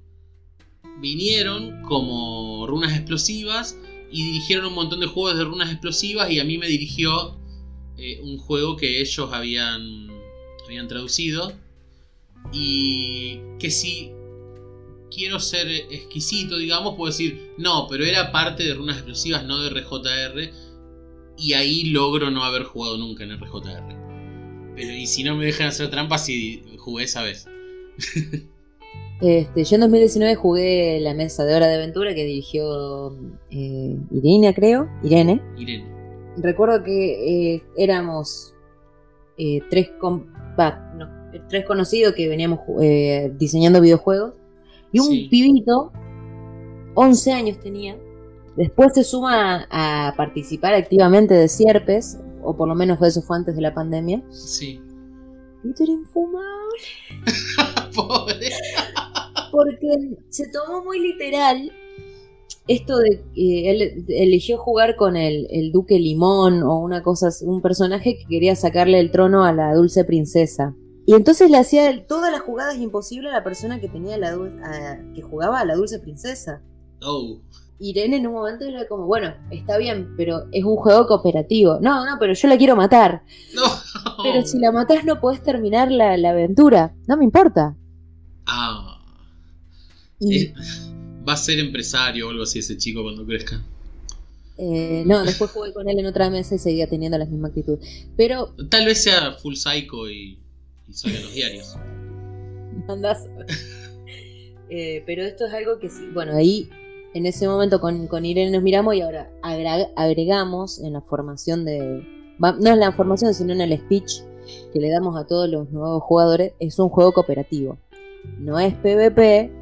vinieron como runas explosivas y dirigieron un montón de juegos de runas explosivas y a mí me dirigió eh, un juego que ellos habían, habían traducido Y que si quiero ser exquisito, digamos, puedo decir, no, pero era parte de runas explosivas, no de RJR. Y ahí logro no haber jugado nunca en RJR. Pero y si no me dejan hacer trampas, si jugué esa vez. Este, yo en 2019 jugué la mesa de Hora de Aventura que dirigió eh, Irene, creo. Irene. Irene. Recuerdo que eh, éramos eh, tres, no, tres conocidos que veníamos eh, diseñando videojuegos. Y un Sí. pibito, 11 años tenía. Después se suma a, participar activamente de Sierpes, o por lo menos eso fue antes de la pandemia. Sí. Era infumable. *laughs* Pobre. Porque se tomó muy literal esto de que él eligió jugar con el, el Duque Limón o una cosa, un personaje que quería sacarle el trono a la dulce princesa. Y entonces le hacía todas las jugadas imposibles a la persona que tenía la a- que jugaba a la dulce princesa. Oh. Irene en un momento era como, bueno, está bien, pero es un juego cooperativo. No, no, pero yo la quiero matar. No. Pero si la matás no podés terminar la, la aventura. No me importa. Ah. Y, Va a ser empresario o algo así ese chico cuando crezca. Eh, no, después jugué con él en otra mesa y seguía teniendo la misma actitud. Pero, Tal vez sea full psycho y, y sale en los diarios. *laughs* andás. *laughs* Eh, pero esto es algo que sí. Bueno, ahí en ese momento con, con Irene nos miramos y ahora agregamos en la formación de. No en la formación, sino en el speech que le damos a todos los nuevos jugadores. Es un juego cooperativo. No es PvP,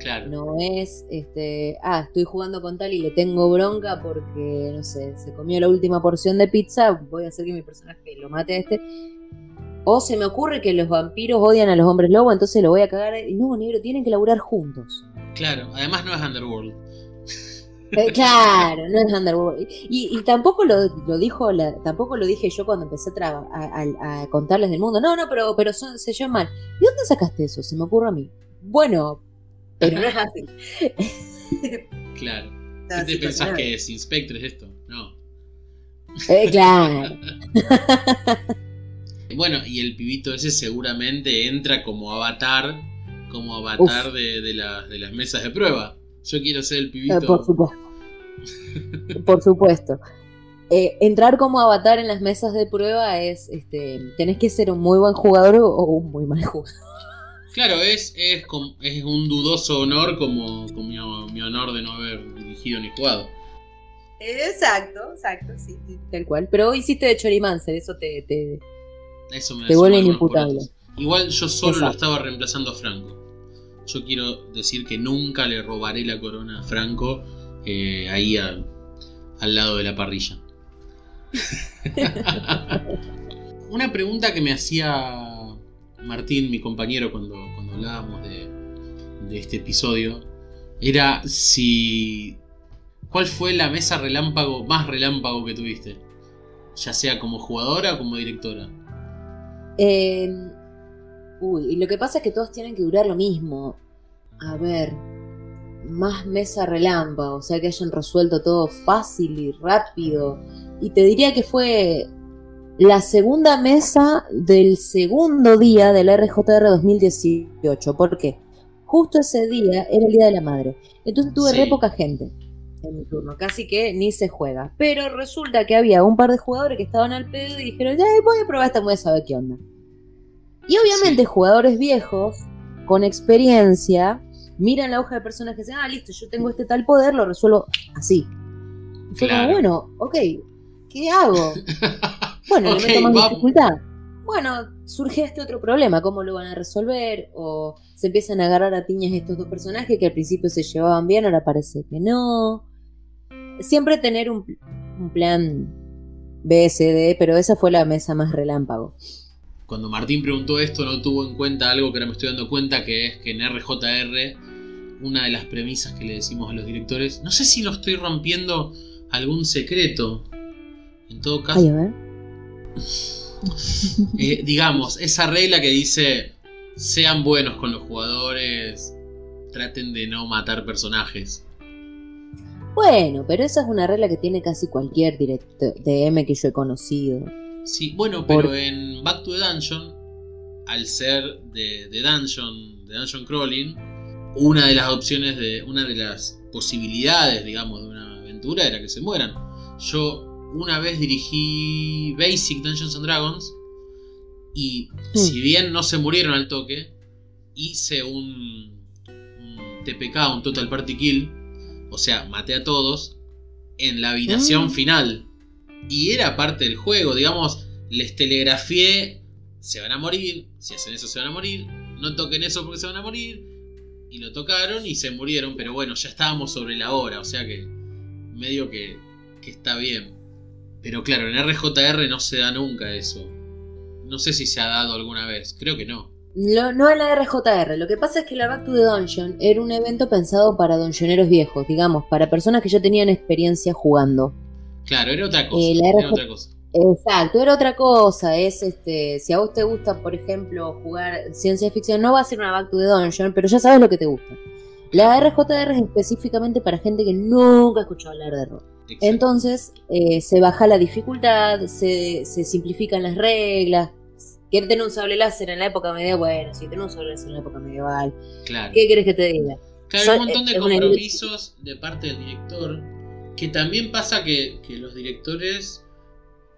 Claro. no es este. Ah, estoy jugando con tal y le tengo bronca porque, no sé, se comió la última porción de pizza. Voy a hacer que mi personaje lo mate a este. O se me ocurre que los vampiros odian a los hombres lobo, entonces lo voy a cagar. Y no, negro, tienen que laburar juntos. Claro. Además no es Underworld. Eh, claro, no es Underworld. Y, y tampoco lo, lo dijo, la- tampoco lo dije yo cuando empecé a, a- a- a contarles del mundo. No, no, pero, pero son, se llaman. ¿De dónde sacaste eso? Se me ocurre a mí. Bueno, pero no es así. Claro. ¿Qué te que pensás que es Inspector es esto? No. Eh, claro. *laughs* Bueno, y el pibito ese seguramente entra como avatar, como avatar de, de la- de las mesas de prueba. Yo quiero ser el pibito. Eh, por supuesto. *laughs* Por supuesto. Eh, entrar como avatar en las mesas de prueba es, este, tenés que ser un muy buen jugador o, un muy mal jugador. Claro, es, es, es un dudoso honor como, como mi, mi honor de no haber dirigido ni jugado. Exacto, exacto, sí, sí, tal cual. Pero hoy hiciste de Chorimancer, eso te, te- Eso me Te vuelve inimputable. Igual yo solo lo estaba reemplazando a Franco. Yo quiero decir que nunca le robaré la corona a Franco eh, ahí a- al lado de la parrilla. *laughs* Una pregunta que me hacía Martín, mi compañero, cuando, cuando hablábamos de, de este episodio, era si... ¿Cuál fue la mesa relámpago más relámpago que tuviste? Ya sea como jugadora o como directora. Eh, uy, y lo que pasa es que todos tienen que durar lo mismo. A ver, más mesa relámpago, o sea que hayan resuelto todo fácil y rápido. Y te diría que fue la segunda mesa del segundo día del RJR 2018. ¿Por qué? Justo ese día era el Día de la Madre. Entonces tuve Sí. re poca gente en mi turno, casi que ni se juega. Pero resulta que había un par de jugadores que estaban al pedo y dijeron, ya voy a probar esta, voy a saber qué onda. Y obviamente Sí. jugadores viejos, con experiencia, miran la hoja de personajes y dicen, ah, listo, yo tengo este tal poder, lo resuelvo así. Y fue Claro. como, bueno, ok, ¿qué hago? *laughs* Bueno, Ok, le meto más vamos. dificultad. Bueno, surge este otro problema, ¿cómo lo van a resolver? O se empiezan a agarrar a piñas estos dos personajes que al principio se llevaban bien, ahora parece que no. Siempre tener un, un plan BSD, pero esa fue la mesa más relámpago. Cuando Martín preguntó esto, no tuvo en cuenta algo que ahora me estoy dando cuenta, que es que en RJR, una de las premisas que le decimos a los directores, no sé si lo estoy rompiendo algún secreto. En todo caso, Ay, a ver. *laughs* eh, digamos, esa regla que dice, sean buenos con los jugadores, traten de no matar personajes. Bueno, pero esa es una regla que tiene casi cualquier director DM que yo he conocido. Sí, bueno, pero Por- en Back to the Dungeon al ser de, de dungeon, de dungeon crawling, una de las opciones de, una de las posibilidades, digamos, de una aventura era que se mueran. Yo una vez dirigí Basic Dungeons and Dragons y Mm. si bien no se murieron al toque, hice un, un TPK, un Total Party Kill, o sea, maté a todos en la habitación Mm. final. Y era parte del juego, digamos, les telegrafié, se van a morir, si hacen eso se van a morir, no toquen eso porque se van a morir, y lo tocaron y se murieron, pero bueno, ya estábamos sobre la hora, o sea que medio que, está bien. Pero claro, en RJR no se da nunca eso. No sé si se ha dado alguna vez, creo que no. Lo- no en la RJR, lo que pasa es que la Back to the Dungeon era un evento pensado para donjoneros viejos, digamos, para personas que ya tenían experiencia jugando. Claro, era otra cosa. Eh, la era RJ otra cosa. Exacto, era otra cosa, es este, si a vos te gusta, por ejemplo, jugar ciencia ficción, no va a ser una Back to the Dungeon, pero ya sabes lo que te gusta. La RJR es específicamente para gente que nunca escuchó hablar de rol. Exacto. Entonces eh, se baja la dificultad, se, se simplifican las reglas. ¿Quieres tener un sable láser en la época medieval? Bueno, si tenés un sable láser en la época medieval, claro. ¿qué querés que te diga? Claro, hay un montón de compromisos de parte del director. Que también pasa que, que los directores.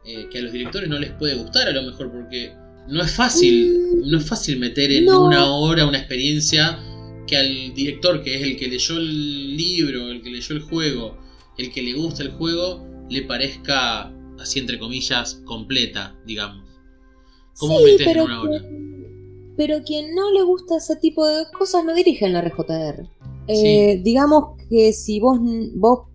eh, que a los directores no les puede gustar a lo mejor, porque no es fácil. No es fácil meter en Mm. No. una hora una experiencia que al director, que es el que leyó el libro, el que leyó el juego, el que le gusta el juego, le parezca, así entre comillas, completa, digamos. ¿Cómo Sí, metes en una hora? pero quien no le gusta ese tipo de cosas no dirige en la RJR. Eh, Digamos que si vos, vos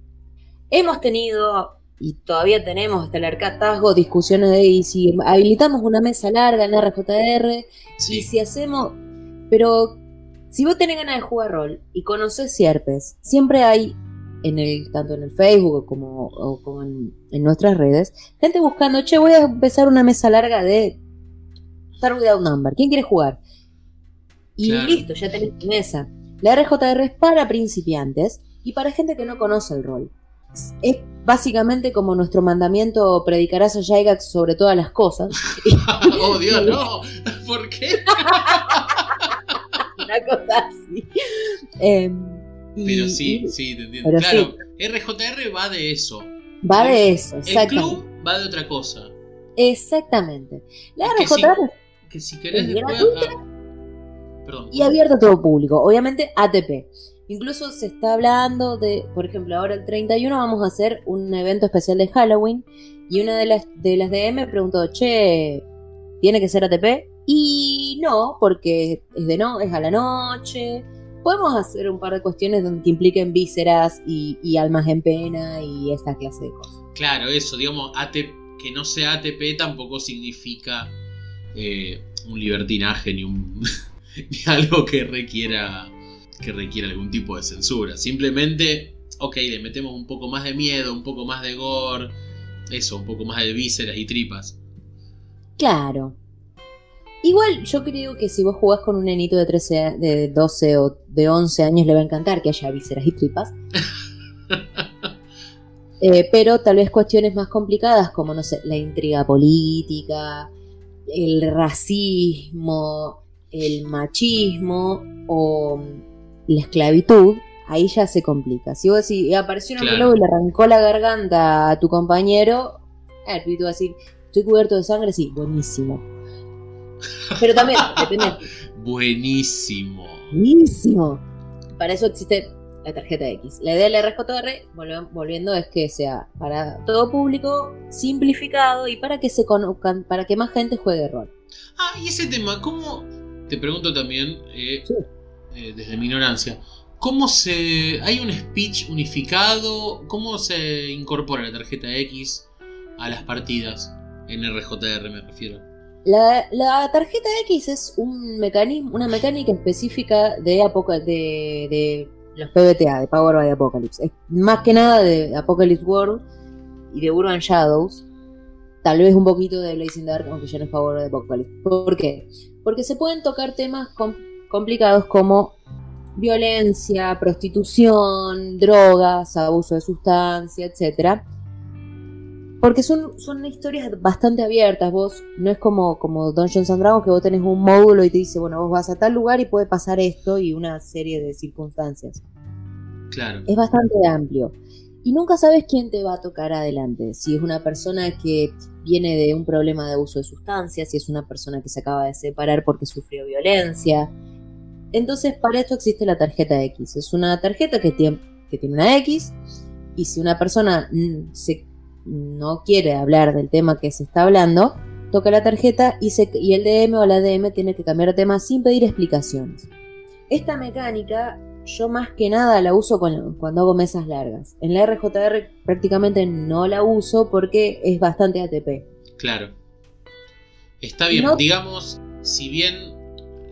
hemos tenido y todavía tenemos hasta el harcatazgo discusiones de y si habilitamos una mesa larga en la RJR Sí. y si hacemos. Pero si vos tenés ganas de jugar rol y conoces Sierpes, siempre hay, en el, tanto en el Facebook como, o como en, en nuestras redes, gente buscando, che, voy a empezar una mesa larga de Start Without Number. ¿Quién quiere jugar? Y Claro. listo, ya tenés tu mesa. La RJR es para principiantes y para gente que no conoce el rol. Es básicamente como nuestro mandamiento predicarás a Gygax sobre todas las cosas. *laughs* oh, Dios, no. ¿Por qué? *laughs* una cosa así. Em, y- Pero sí, sí, te entiendo. claro, RJR va de eso. Va de eso, El club va de otra cosa. Exactamente. La Es que RJR Que si querés Es después. ah, perdón. y abierto a todo público. Obviamente ATP. Incluso se está hablando de, por ejemplo, ahora el 31 vamos a hacer un evento especial de Halloween y una de las de las DM preguntó, che, ¿tiene que ser ATP? Y no, porque es de no, es a la noche. Podemos hacer un par de cuestiones donde que impliquen vísceras y, y almas en pena y esa clase de cosas. Claro, eso, digamos, ATP, que no sea ATP tampoco significa eh, un libertinaje ni un. *laughs* ni algo que requiera. Que requiera algún tipo de censura. Simplemente, ok, le metemos un poco más de miedo, un poco más de gore, eso, un poco más de vísceras y tripas. Claro. Igual yo creo que si vos jugás con un nenito de 13, de 12 o de 11 años le va a encantar que haya vísceras y tripas. *laughs* Eh, pero tal vez cuestiones más complicadas como, no sé, la intriga política, el racismo, el machismo o la esclavitud, ahí ya se complica. Si vos decís, apareció un Claro. y le arrancó la garganta a tu compañero, el pibito va a decir, estoy cubierto de sangre, sí, buenísimo. Pero también, *laughs* depende. Buenísimo. Buenísimo. Para eso existe la tarjeta X. La idea de la RJR, volviendo, es que sea para todo público, simplificado y para que se conozcan, para que más gente juegue rol. Ah, y ese tema, ¿cómo? Te pregunto también, eh, Sí. Eh, desde mi ignorancia, ¿cómo se. ¿Hay un speech unificado? ¿Cómo se incorpora la tarjeta X a las partidas? En RJR me refiero. La, tarjeta X es un mecanismo, una mecánica específica de, Apoca- de, los PBTA, de Power by Apocalypse. Es más que nada de Apocalypse World y de Urban Shadows. Tal vez un poquito de Blazing Dark, aunque ya no es Power by Apocalypse. ¿Por qué? Porque se pueden tocar temas com- complicados como violencia, prostitución, drogas, abuso de sustancia, etcétera Porque son, son historias bastante abiertas. Vos no es como, como Dungeons and Dragons que vos tenés un módulo y te dice, bueno, vos vas a tal lugar y puede pasar esto y una serie de circunstancias. Claro. Es bastante amplio. Y nunca sabes quién te va a tocar adelante. Si es una persona que viene de un problema de abuso de sustancias, si es una persona que se acaba de separar porque sufrió violencia. Entonces, para esto existe la tarjeta X. Es una tarjeta que tiene, que tiene una X. Y si una persona se no quiere hablar del tema que se está hablando, toca la tarjeta y, y el DM o la DM tiene que cambiar de tema sin pedir explicaciones. Esta mecánica yo más que nada la uso cuando hago mesas largas. En la RJR prácticamente no la uso porque es bastante ATP. Claro. Está bien, digamos, si bien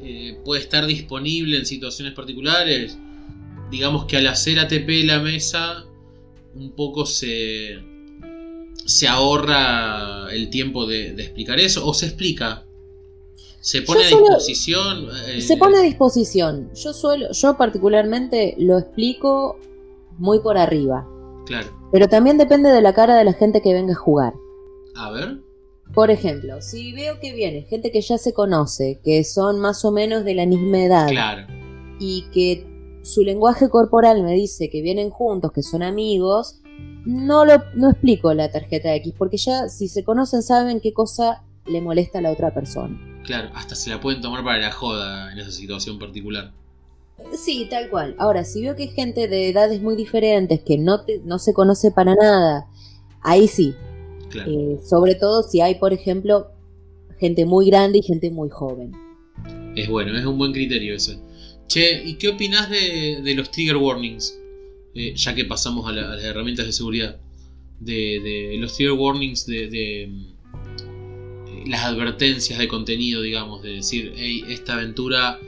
eh, puede estar disponible en situaciones particulares, digamos que al hacer ATP la mesa, un poco se, se ahorra el tiempo de, explicar eso o se explica. Se pone a disposición. Eh, se pone a disposición. Yo suelo, yo particularmente lo explico muy por arriba. Claro. Pero también depende de la cara de la gente que venga a jugar. A ver. Por ejemplo, si veo que viene gente que ya se conoce, que son más o menos de la misma edad. Claro. Y que su lenguaje corporal me dice que vienen juntos, que son amigos, no, lo, no explico la tarjeta X, porque ya si se conocen saben qué cosa le molesta a la otra persona. Claro, hasta se la pueden tomar para la joda en esa situación particular. Sí, tal cual. Ahora, si veo que hay gente de edades muy diferentes que no, no se conoce para nada, ahí sí. Eh, sobre todo si hay, por ejemplo, gente muy grande y gente muy joven. Es bueno, es un buen criterio ese. Che, ¿y qué opinas de, de los trigger warnings? Eh, ya que pasamos a, las herramientas de seguridad, de, los trigger warnings, de, eh, las advertencias de contenido, digamos, de decir, hey, esta aventura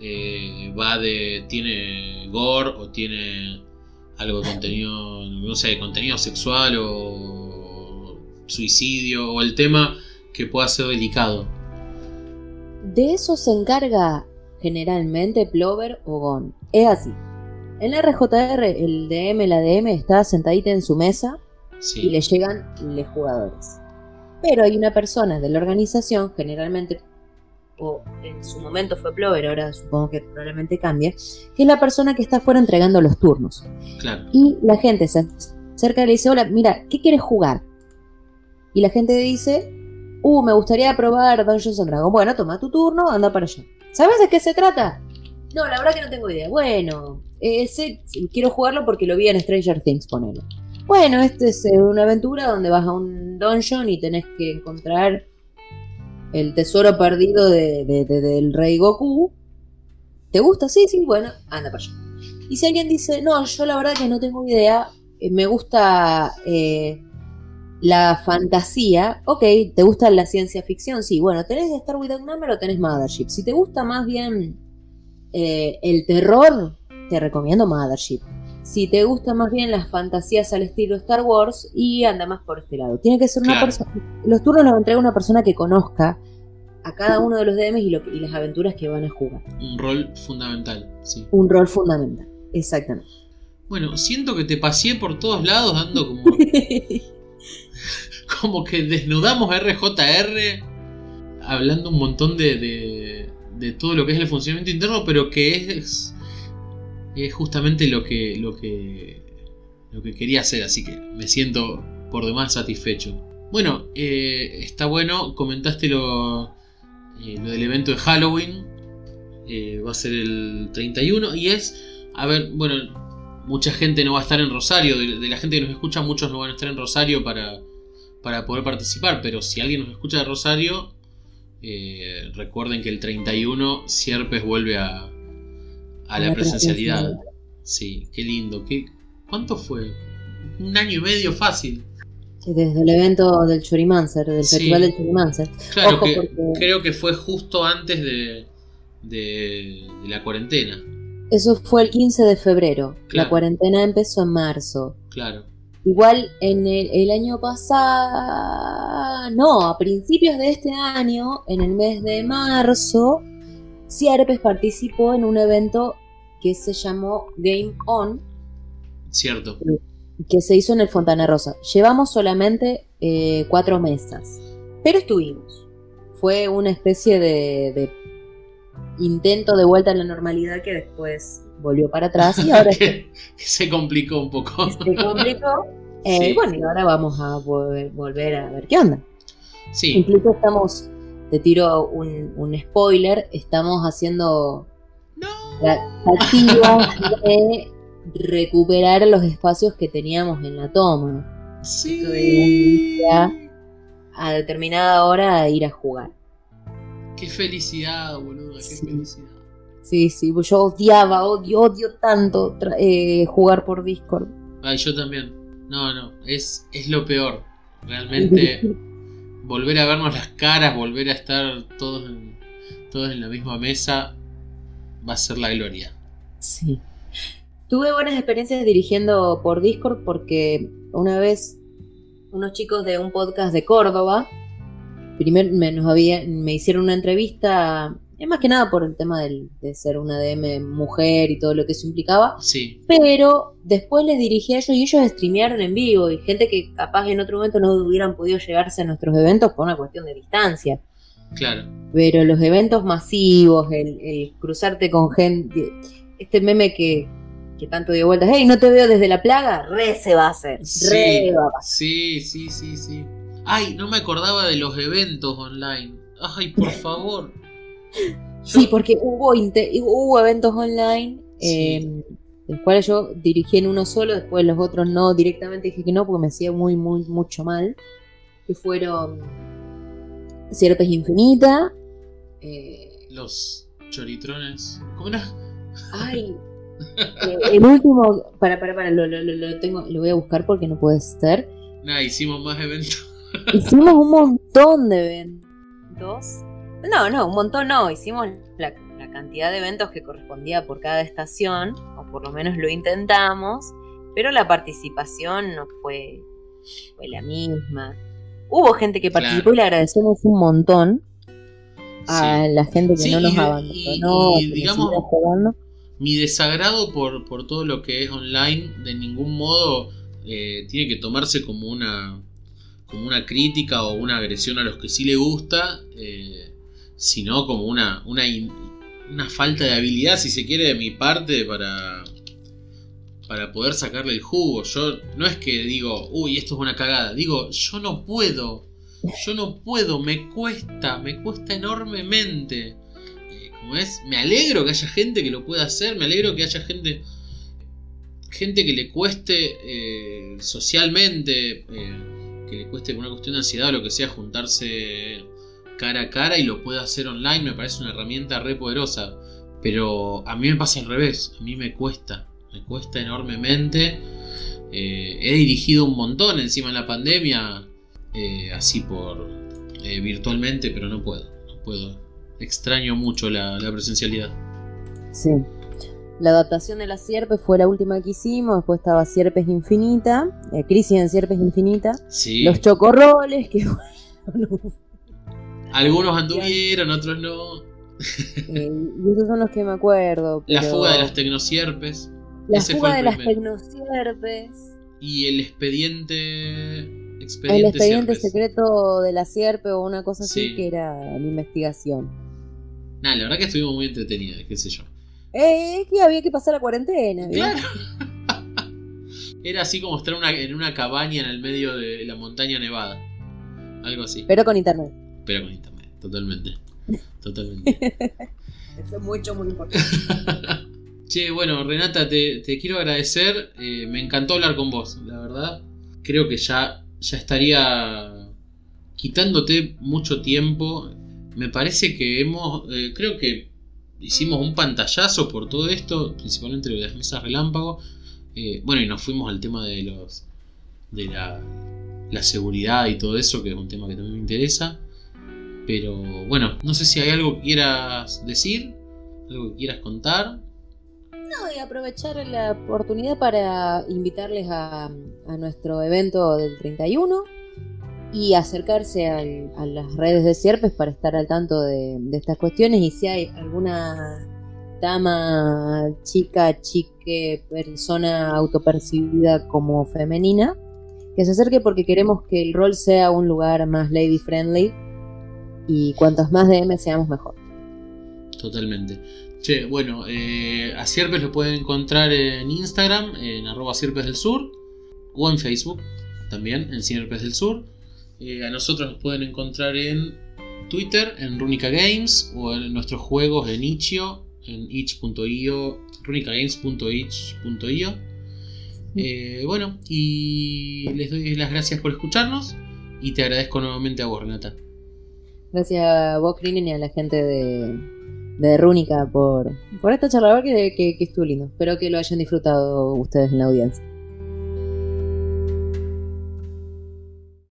eh, va de, tiene gore o tiene algo de contenido, no sé, contenido sexual o suicidio o el tema que pueda ser delicado. De eso se encarga generalmente Plover o Gon. Es así. En la RJR, el DM, la DM está sentadita en su mesa y le llegan los jugadores. Pero hay una persona de la organización, generalmente, o en su momento fue Plover, ahora supongo que probablemente cambie, que es la persona que está afuera entregando los turnos. Y la gente se acerca y le dice, hola, mira, ¿qué quieres jugar? Y la gente dice, uh, me gustaría probar Dungeons and Dragons. Bueno, toma tu turno, anda para allá. ¿Sabes de qué se trata? No, la verdad que no tengo idea. Bueno, ese quiero jugarlo porque lo vi en Stranger Things, ponelo. Bueno, este es eh, una aventura donde vas a un dungeon y tenés que encontrar el tesoro perdido del rey Goku. ¿Te gusta? Sí, sí, bueno, anda para allá. Y si alguien dice, no, yo la verdad que no tengo idea, eh, me gusta eh, la fantasía, ok, ¿te gusta la ciencia ficción? Sí, bueno, ¿tenés Star Without Number o tenés Mothership? Si te gusta más bien eh, el terror, te recomiendo Mothership. Si te gustan más bien las fantasías al estilo Star Wars, y anda más por este lado. Tiene que ser una persona. Los turnos los entrega una persona que conozca a cada uno de los DMs y, y las aventuras que van a jugar. Un rol fundamental, sí. Un rol fundamental, exactamente. Bueno, siento que te pasé por todos lados dando como. *laughs* *laughs* como que desnudamos RJR hablando un montón de de todo lo que es el funcionamiento interno, pero que es, es justamente lo que, lo que, lo que quería hacer, así que me siento por demás satisfecho. Bueno, eh, está bueno, comentaste lo, eh, lo del evento de Halloween, eh, va a ser el 31 y es, a ver, bueno, mucha gente no va a estar en Rosario, de, de, la gente que nos escucha, muchos no van a estar en Rosario para, para poder participar, pero si alguien nos escucha de Rosario, eh, recuerden que el 31 Sierpes vuelve a, a la, presencialidad. Sí, qué lindo. ¿Qué, ¿Cuánto fue? Un año y medio fácil. Desde el evento del Churimancer, del festival del Churimancer. Claro, que, creo que fue justo antes de, de, la cuarentena. Eso fue el 15 de febrero. La cuarentena empezó en marzo. Claro. Igual en el, año pasado, no, a principios de este año, en el mes de marzo, Sierpes participó en un evento que se llamó Game On. Cierto. que se hizo en el Fontana Rosa. Llevamos solamente eh, cuatro mesas, pero estuvimos. Fue una especie de, de intento de vuelta a la normalidad que después volvió para atrás y *laughs* ahora que, se complicó un poco. Se complicó. *laughs* Eh, Bueno, y ahora vamos a volver, volver, a ver qué onda. Sí. Incluso estamos, te tiro un, un spoiler, estamos haciendo No. tratativas de recuperar los espacios que teníamos en la toma. Sí. a determinada hora ir a jugar. Qué felicidad, boludo, qué Sí. felicidad. Sí, sí, pues yo odiaba, odio, odio tanto eh, jugar por Discord. Ay, yo también. No, no, es, es lo peor. Realmente *laughs* volver a vernos las caras, volver a estar todos en, todos en la misma mesa, va a ser la gloria. Sí. Tuve buenas experiencias dirigiendo por Discord porque una vez unos chicos de un podcast de Córdoba, primero me, nos había, me hicieron una entrevista, es más que nada por el tema del- de ser una DM mujer y todo lo que eso implicaba, Sí, pero después les dirigí a ellos y ellos streamearon en vivo y gente que capaz en otro momento no hubieran podido llegarse a nuestros eventos por una cuestión de distancia. claro. Pero los eventos masivos, el, el cruzarte con gente, este meme que, que tanto dio vueltas, hey, no te veo desde la plaga, re se va a hacer, re va a pasar. sí, sí, sí, sí. Ay, no me acordaba de los eventos online. Ay, por favor. *laughs* Sí, porque hubo, hubo eventos online, Sí. eh, los cuales yo dirigí en uno solo, después los otros no, directamente dije que no, porque me hacía muy, muy, mucho mal, que fueron Sierpes Infinita, eh, Los choritrones. ¿Cómo era? Ay, *laughs* eh, el último, para, para, para, lo, lo, lo, lo tengo, lo voy a buscar porque no puede ser. Nada, hicimos más eventos. Hicimos un montón de eventos. No, no, un montón no. Hicimos la, la cantidad de eventos que correspondía por cada estación, o por lo menos lo intentamos, pero la participación no fue, fue la misma. Hubo gente que participó Claro. y le agradecemos un montón a Sí. la gente que Sí, no nos y- abandonó, y- y que nos digamos-. Mi desagrado por, por todo lo que es online, de ningún modo eh, tiene que tomarse como una, como una crítica o una agresión a los que sí le gusta, eh, sino como una, una, una falta de habilidad, si se quiere, de mi parte para, para poder sacarle el jugo. Yo no es que digo, uy, esto es una cagada, digo, yo no puedo, yo no puedo, me cuesta, me cuesta enormemente. Eh, como es, me alegro que haya gente que lo pueda hacer, me alegro que haya gente gente que le cueste eh, socialmente, eh, que le cueste una cuestión de ansiedad o lo que sea, juntarse cara a cara y lo pueda hacer online, me parece una herramienta re poderosa. Pero a mí me pasa al revés, a mí me cuesta, me cuesta enormemente. Eh, he dirigido un montón encima en la pandemia, eh, así por eh, virtualmente, pero no puedo, no puedo. Extraño mucho la, la presencialidad. Sí. La adaptación de la Sierpes fue la última que hicimos, después estaba Sierpes Infinita, Crisis en Sierpes Infinita, Sí, los chocorroles, que *laughs* bueno, algunos anduvieron, otros no. eh, y esos son los que me acuerdo. *laughs* La fuga de las tecnosierpes La ese fuga de el las tecnosierpes, y el expediente. el Expediente, expediente Sierpes. secreto de la Sierpe o una cosa así Sí. que era la investigación. Nah, la verdad que estuvimos muy entretenidas, qué sé yo. Eh, es que había que pasar la cuarentena. Claro. *laughs* Era así como estar una- en una cabaña en el medio de la montaña nevada. Algo así. Pero con internet. Pero con internet, totalmente. *laughs* Totalmente. Eso es mucho, muy importante. *laughs* Che, bueno, Renata, te, te quiero agradecer. eh, me encantó hablar con vos, la verdad. Creo que ya, ya estaría quitándote mucho tiempo. Me parece que hemos. eh, creo que hicimos un pantallazo por todo esto, principalmente de las mesas relámpago. Eh, bueno, y nos fuimos al tema de los. de la, la seguridad y todo eso, que es un tema que también me interesa. Pero bueno, no sé si hay algo que quieras decir, algo que quieras contar. No, y aprovechar la oportunidad para invitarles a, nuestro evento del 31 y acercarse a las redes de Sierpes para estar al tanto de, de estas cuestiones y si hay alguna dama, chica, chique, persona autopercibida como femenina, que se acerque porque queremos que el rol sea un lugar más lady friendly y cuantos más DM seamos mejor. Totalmente. Che, bueno, eh, a Sierpes lo pueden encontrar en Instagram, en arroba Sierpes del Sur, o en Facebook, también, en Sierpes del Sur. Eh, a nosotros nos pueden encontrar en Twitter, en Runica Games, o en nuestros juegos en Itch.io, en itch.io, runicagames.itch.io. Eh, bueno, y les doy las gracias por escucharnos y te agradezco nuevamente a vos, Renata. Gracias a vos, Krinen, y a la gente de, de Rúnica por, por esta charla que, que, que estuvo lindo. Espero que lo hayan disfrutado ustedes en la audiencia.